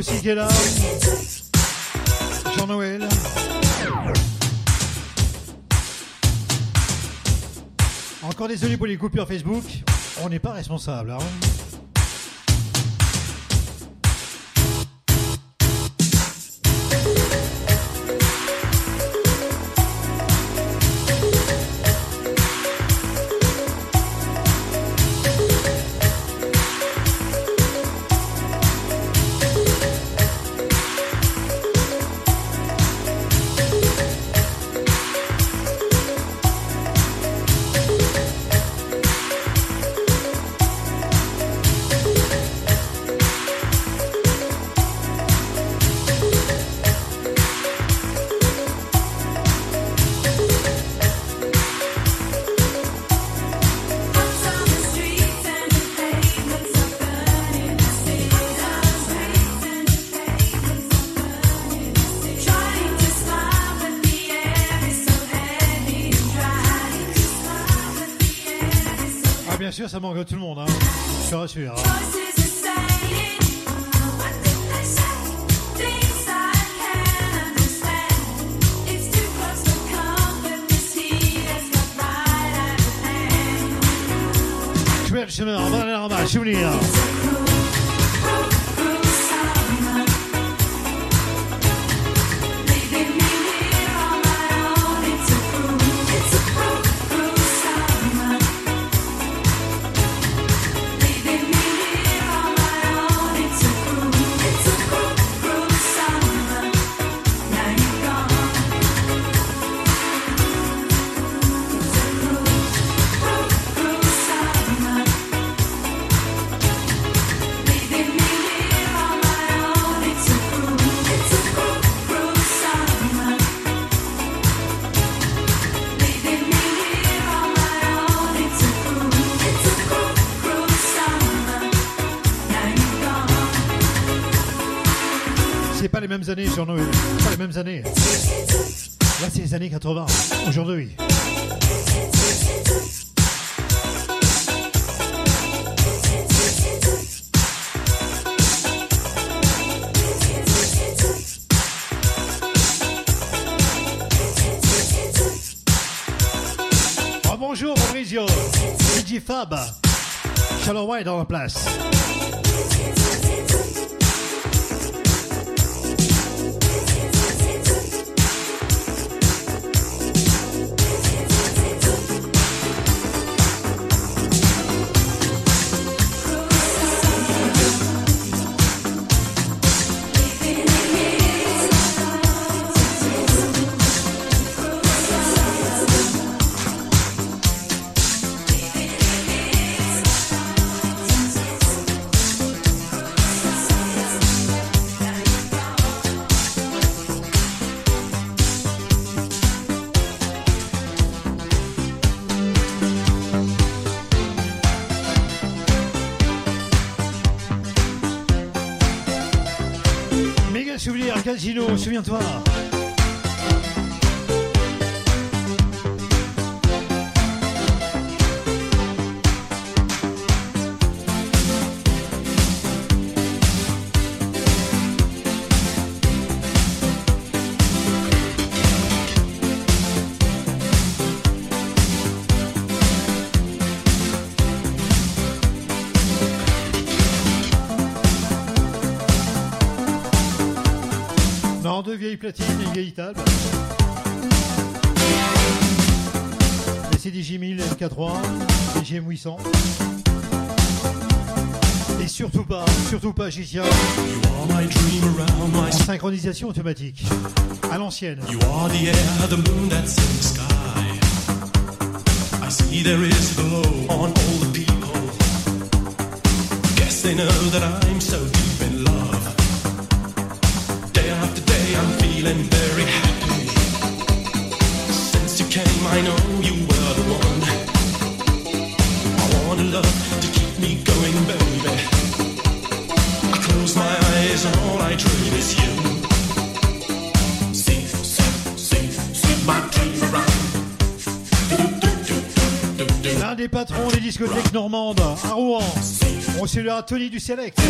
aussi qui est là. Jean-Noël. Encore désolé pour les coupures Facebook. On n'est pas responsable. Hein. Sûr, ça manque à tout le monde. Hein. Je te rassure. hein. Mêmes années sur Noël. Pas les mêmes années. Là, c'est les années 80. Aujourd'hui. Oh, bonjour, Fabrizio. DJ Fab. Charleroi est dans la place. Souviens-toi. Deux vieilles platines et vieille table. Les CDJ 1000 MK3, DJM 800. Et surtout pas, surtout pas Gitia, my en synchronisation automatique. À l'ancienne. You are the air, the moon that's in the sky. I see there is glow on all the people. Guess they know that I'm so deep in love. Feeling very happy. Since you came, I know you were the one. I want a love to keep me going, baby. I close my eyes and all I dream is you. See, see, see, see my dream around. L'un des patrons des discothèques normandes à Rouen. On salue Tony du Select.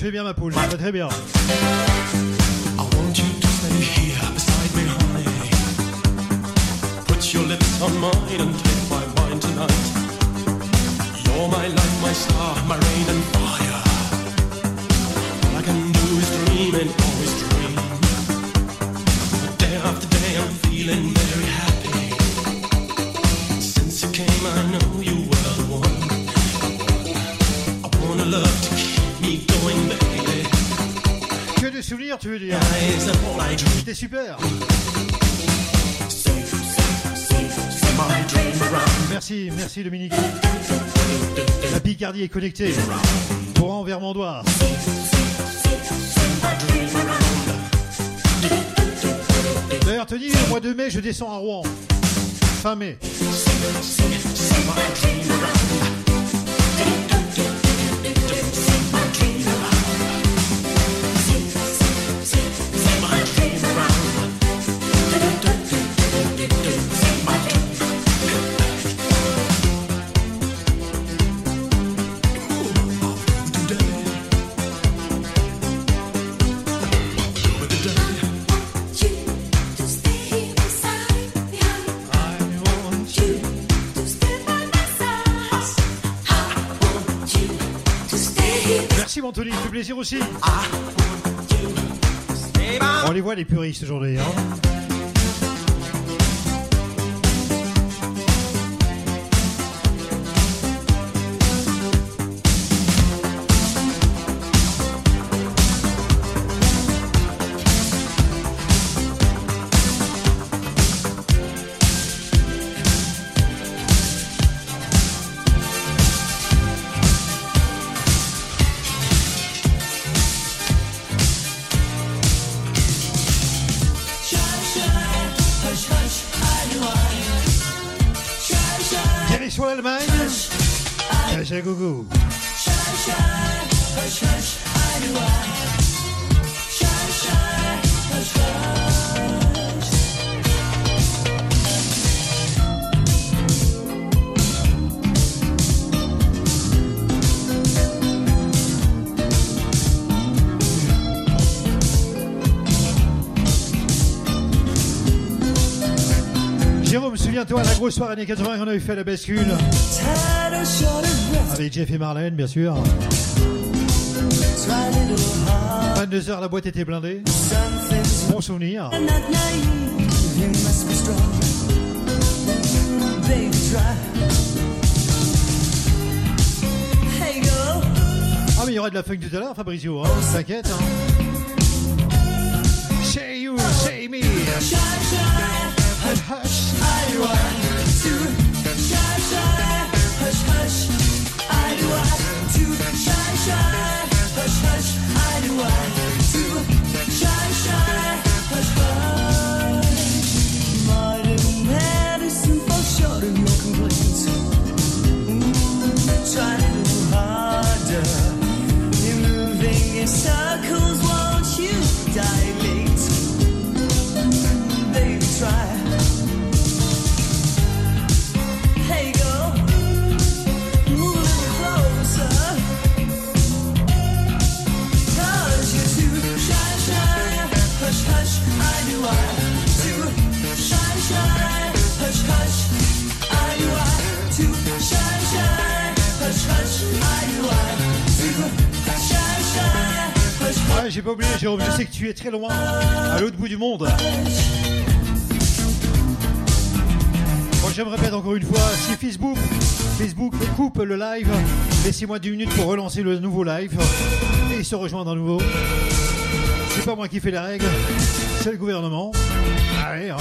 Je vais bien ma poule, ça va très bien. I want you to stay here beside me, honey. Put your lips on mine and take my wine tonight. You're my light, my star, my rain and fire. All I can do is dream and always dream. But Day after day, I'm feeling very Tu veux dire. C'était super. Merci, merci Dominique. La Picardie est connectée. Pour envers Mondoir. D'ailleurs, Tony, le mois de mai, je descends à Rouen. Fin mai. Ça fait plaisir aussi. On les voit les puristes aujourd'hui. Hein. Goo Goo. Grosse soirée années 80, on avait fait la bascule. Avec Jeff et Marlène, bien sûr. 22h, la boîte était blindée. Bon souvenir. Ah, mais il y aura de la funk tout à l'heure, Fabrizio, hein. T'inquiète, hein. Say you, say me. Hush. sunshine. Hush, hush, I do I. très loin, à l'autre bout du monde. Bon, je me répète encore une fois, si Facebook, Facebook coupe le live, laissez-moi 10 minutes pour relancer le nouveau live et se rejoindre à nouveau. C'est pas moi qui fais la règle, c'est le gouvernement. Allez, hein.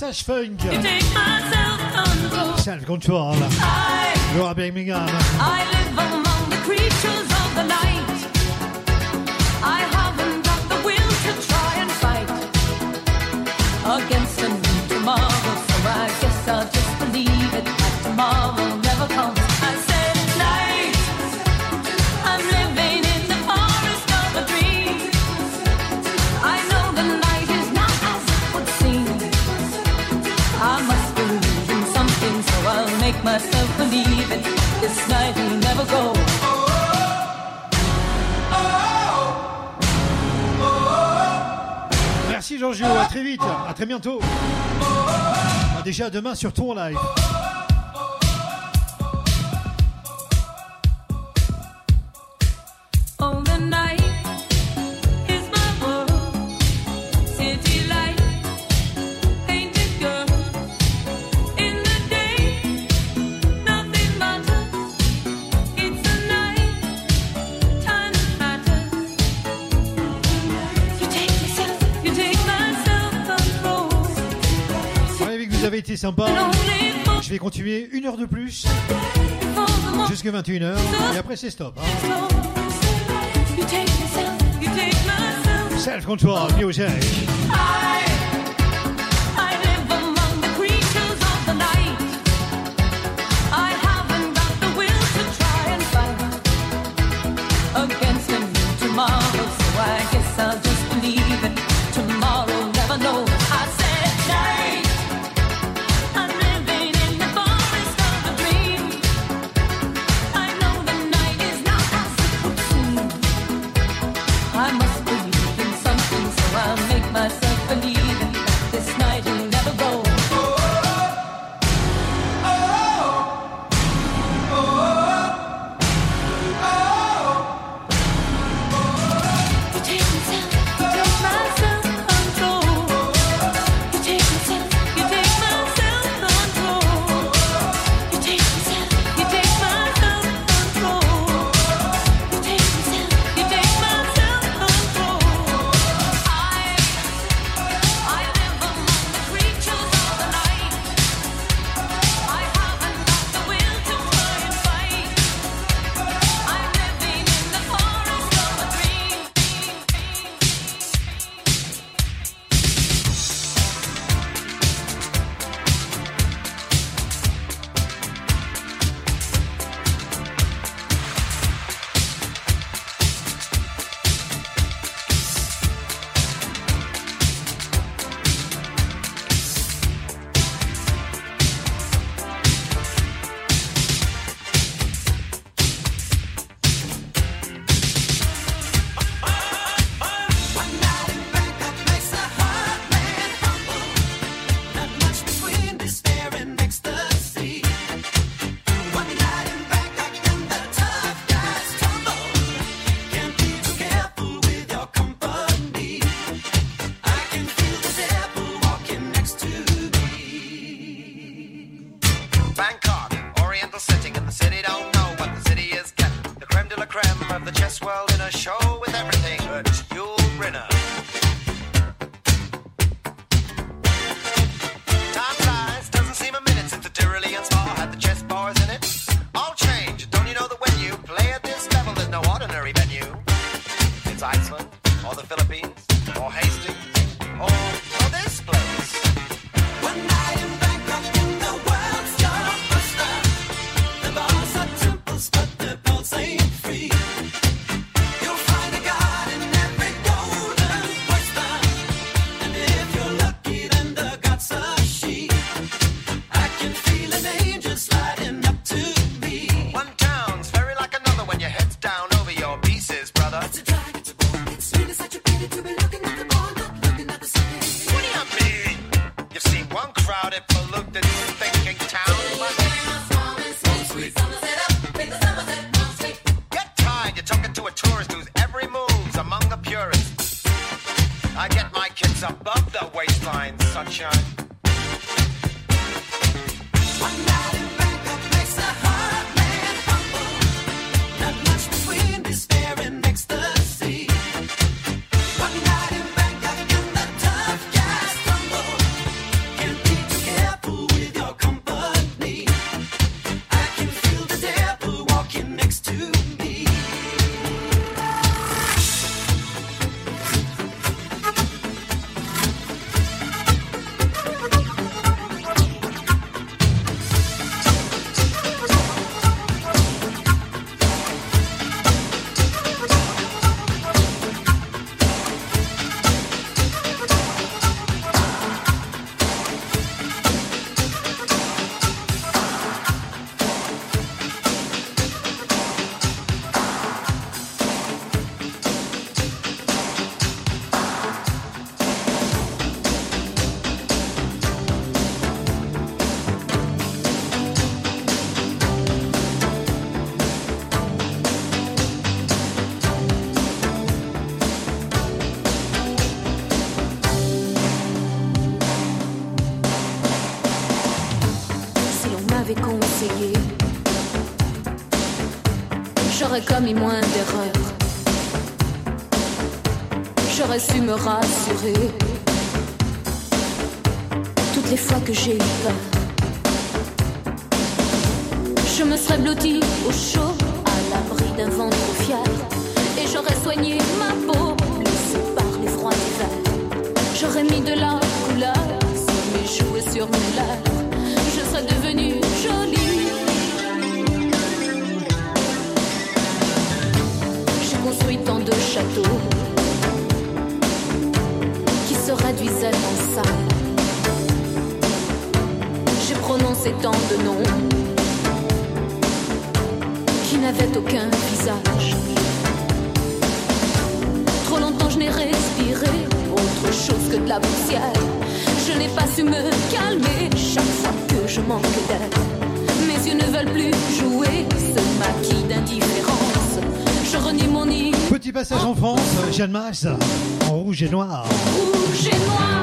passage funk. Self-control. Laura Birmingham. I live among the creatures of the night. très bientôt. Ah, déjà demain sur ton live. continuer une heure de plus jusqu'à 21h et après c'est stop. Hein. Self-control music. Toutes les fois que j'ai eu peur. Trop longtemps je n'ai respiré autre chose que de la poussière. Je n'ai pas su me calmer chaque fois que je manque d'air. Mes yeux ne veulent plus jouer ce maquis d'indifférence. Je renie mon île. Petit passage en France, Jeanne Masse, en rouge et noir. Rouge et noir.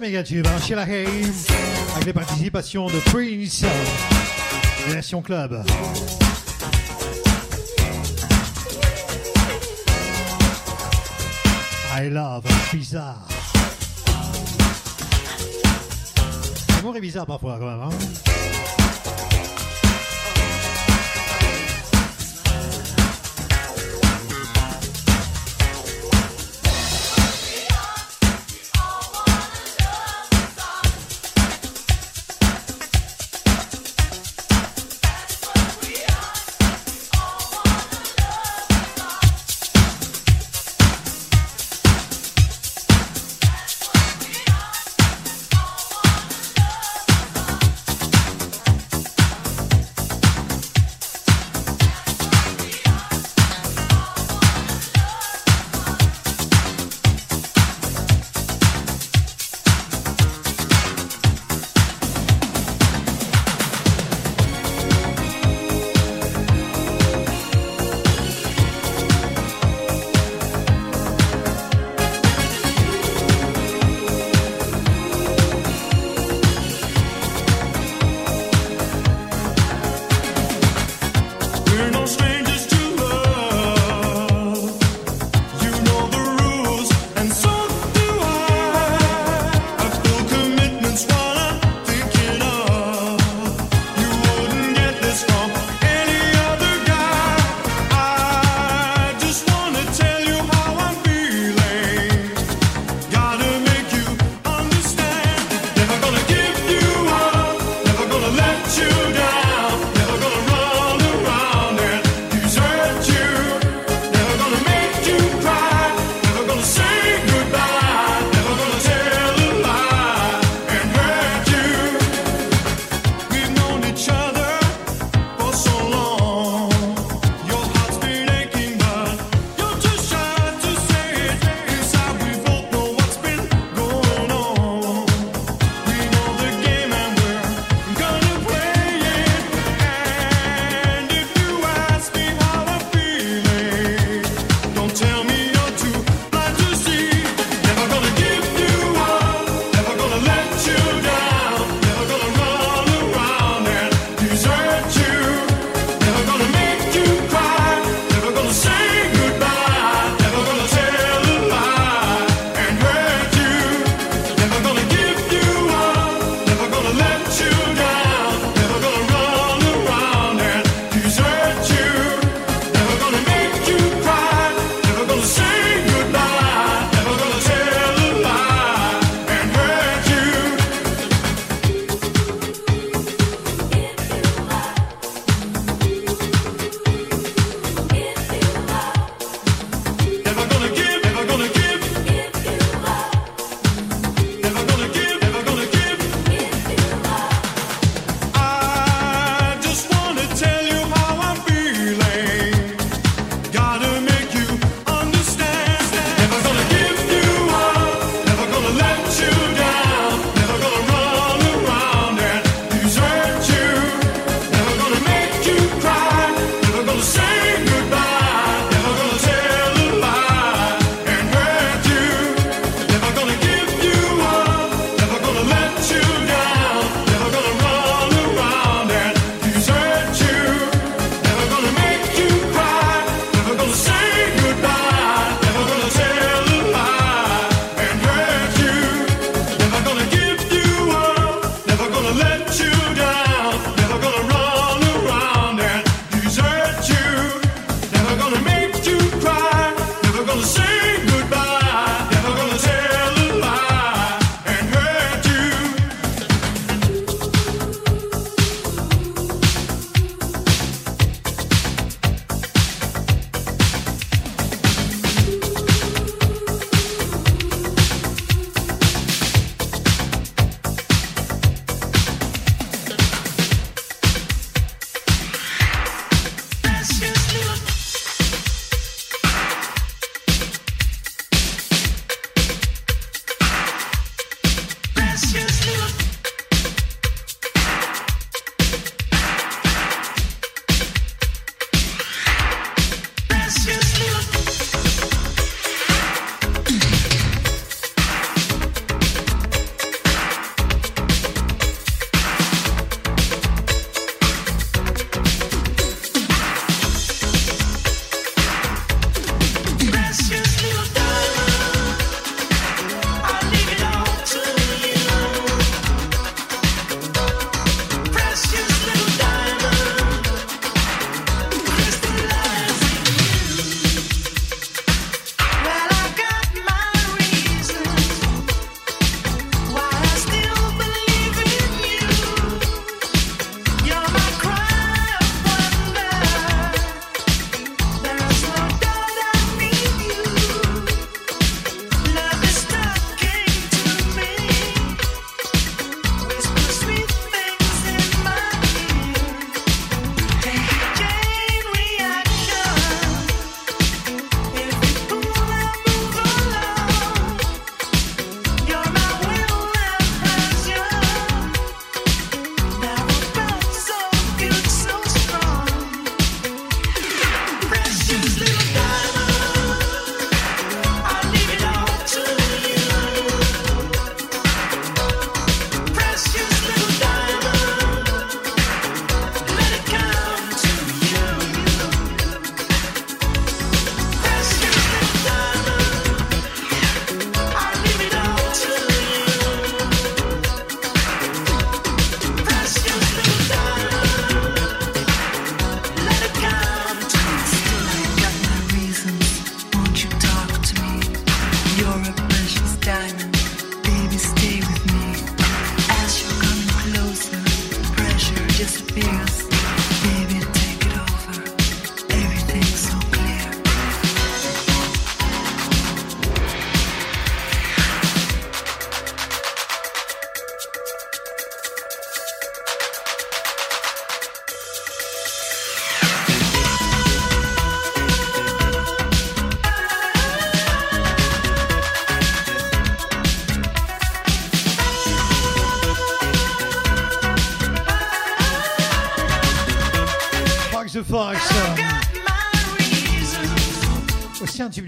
Méga tube, hein, Sheila Hayes, avec les participations de Prince, version club. I love bizarre. L'amour est bizarre parfois quand même. Hein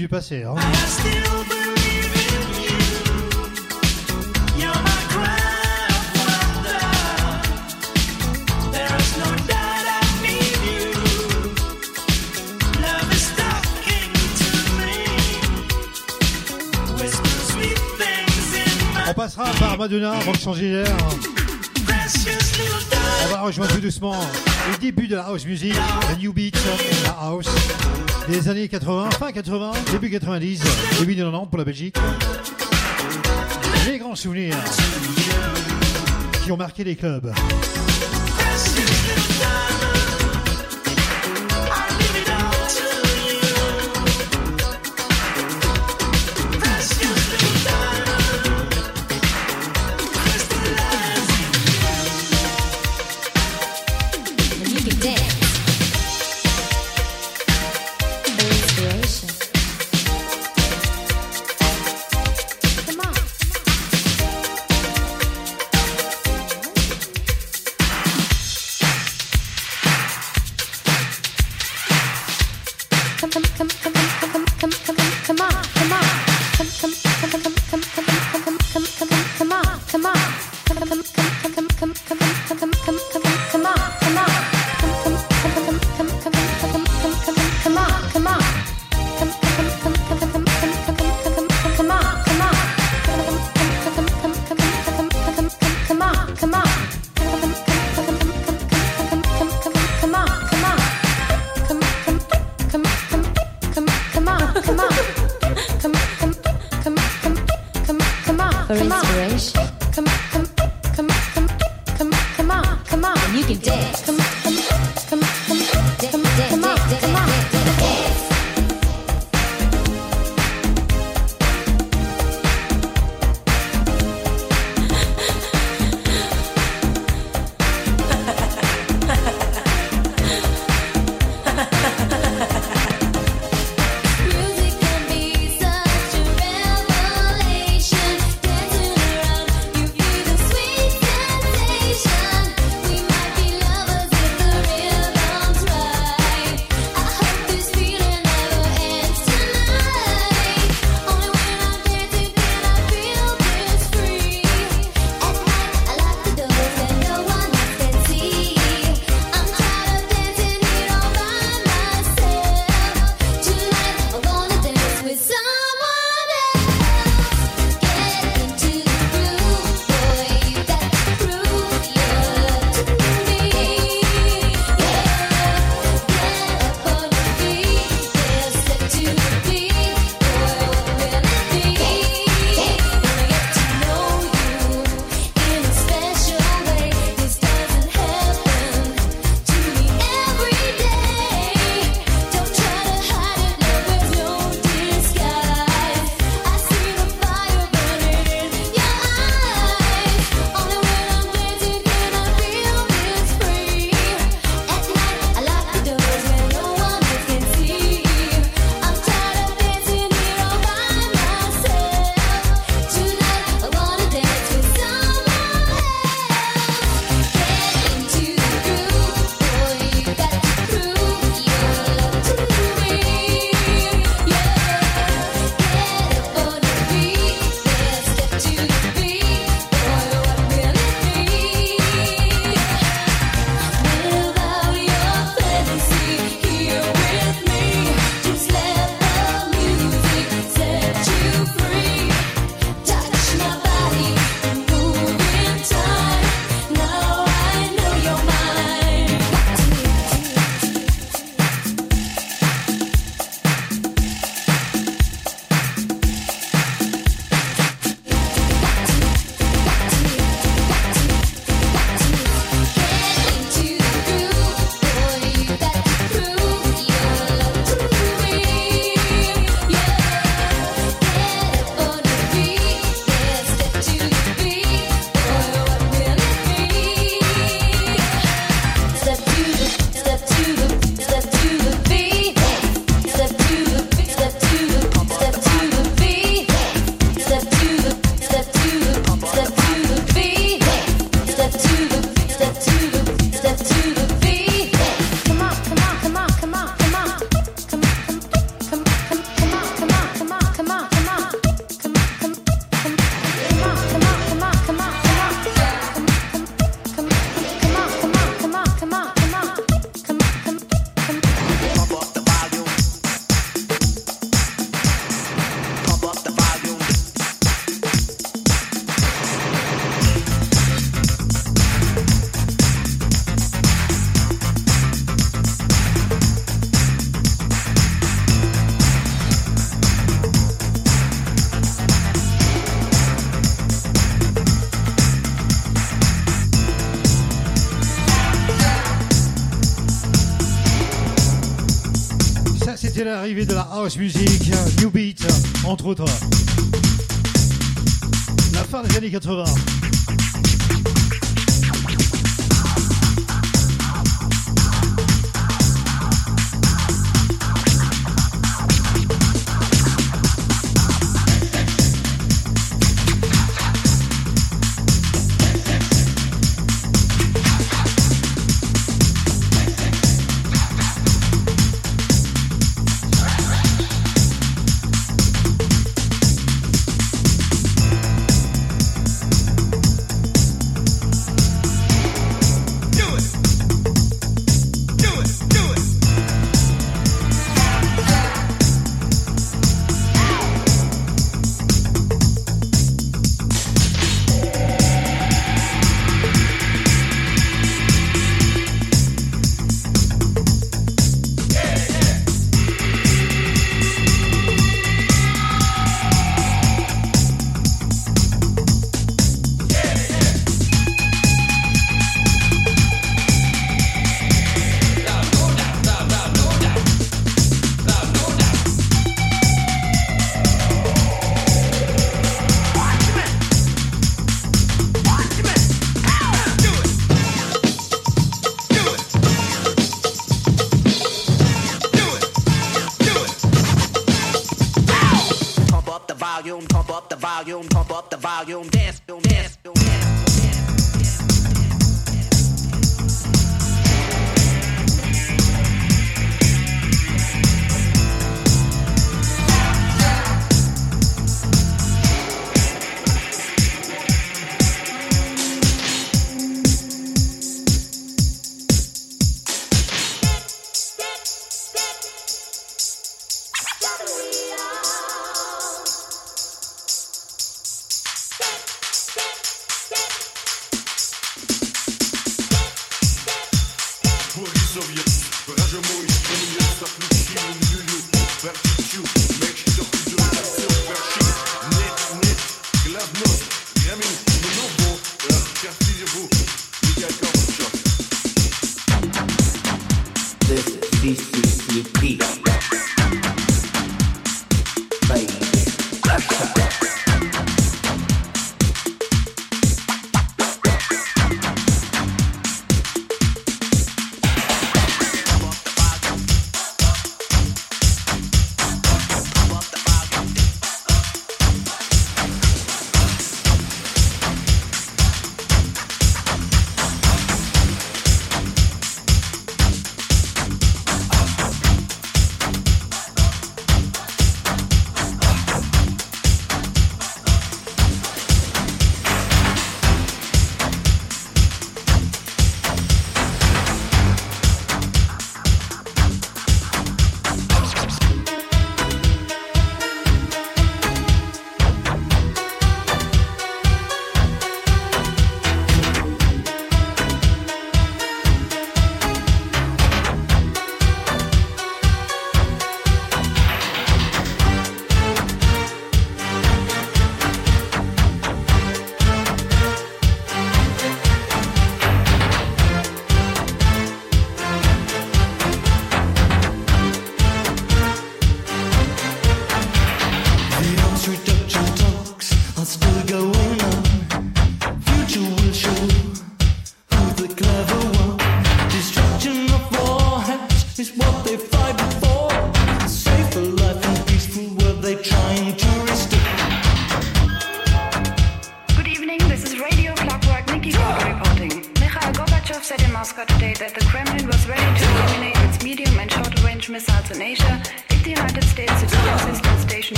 du passé. Hein. On passera par Madonna, Rock Changilère. On va rejoindre tout doucement le début de la house music, la new beat, la house des années 80, fin 80, début 90, début 90 pour la Belgique. Les grands souvenirs qui ont marqué les clubs. C'était l'arrivée de la house music, new beat, entre autres. La fin des années 80.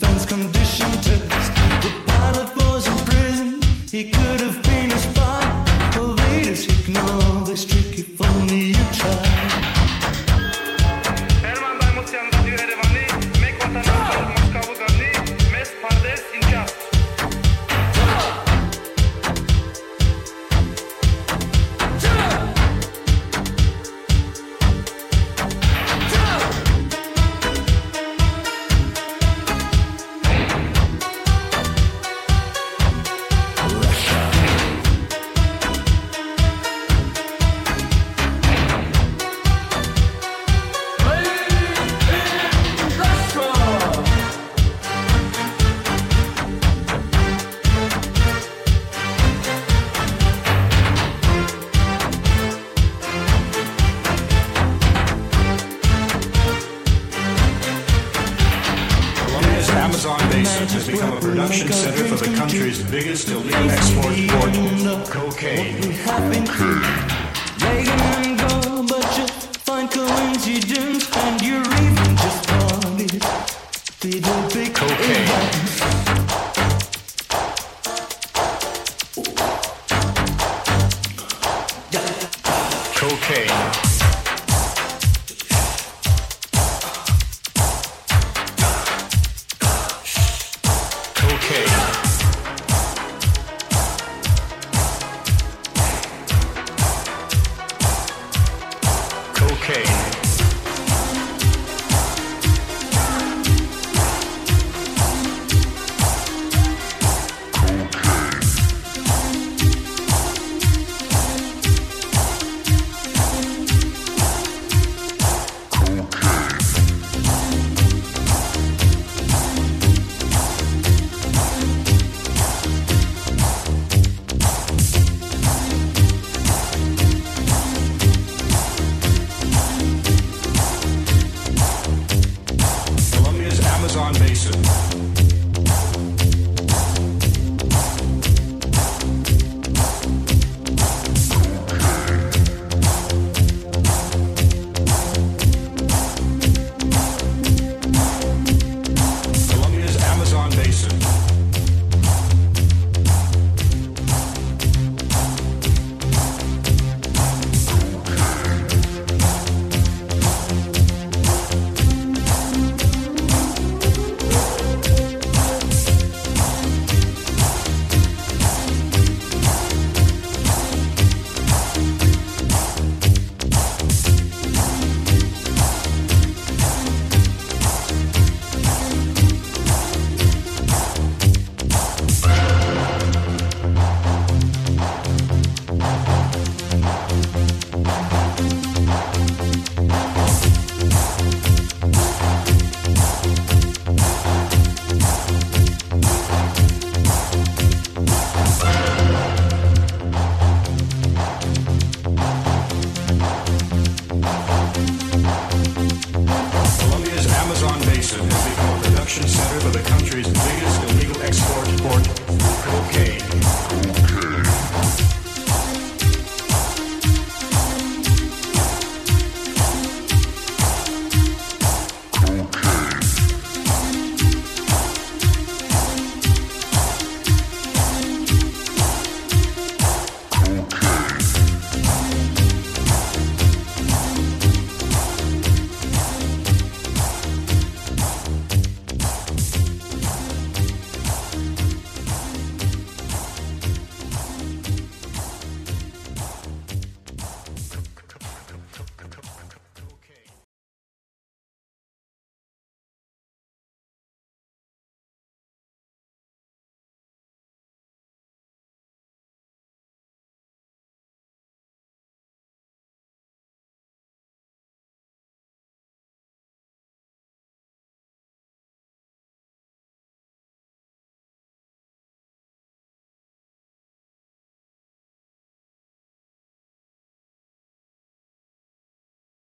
Defense condition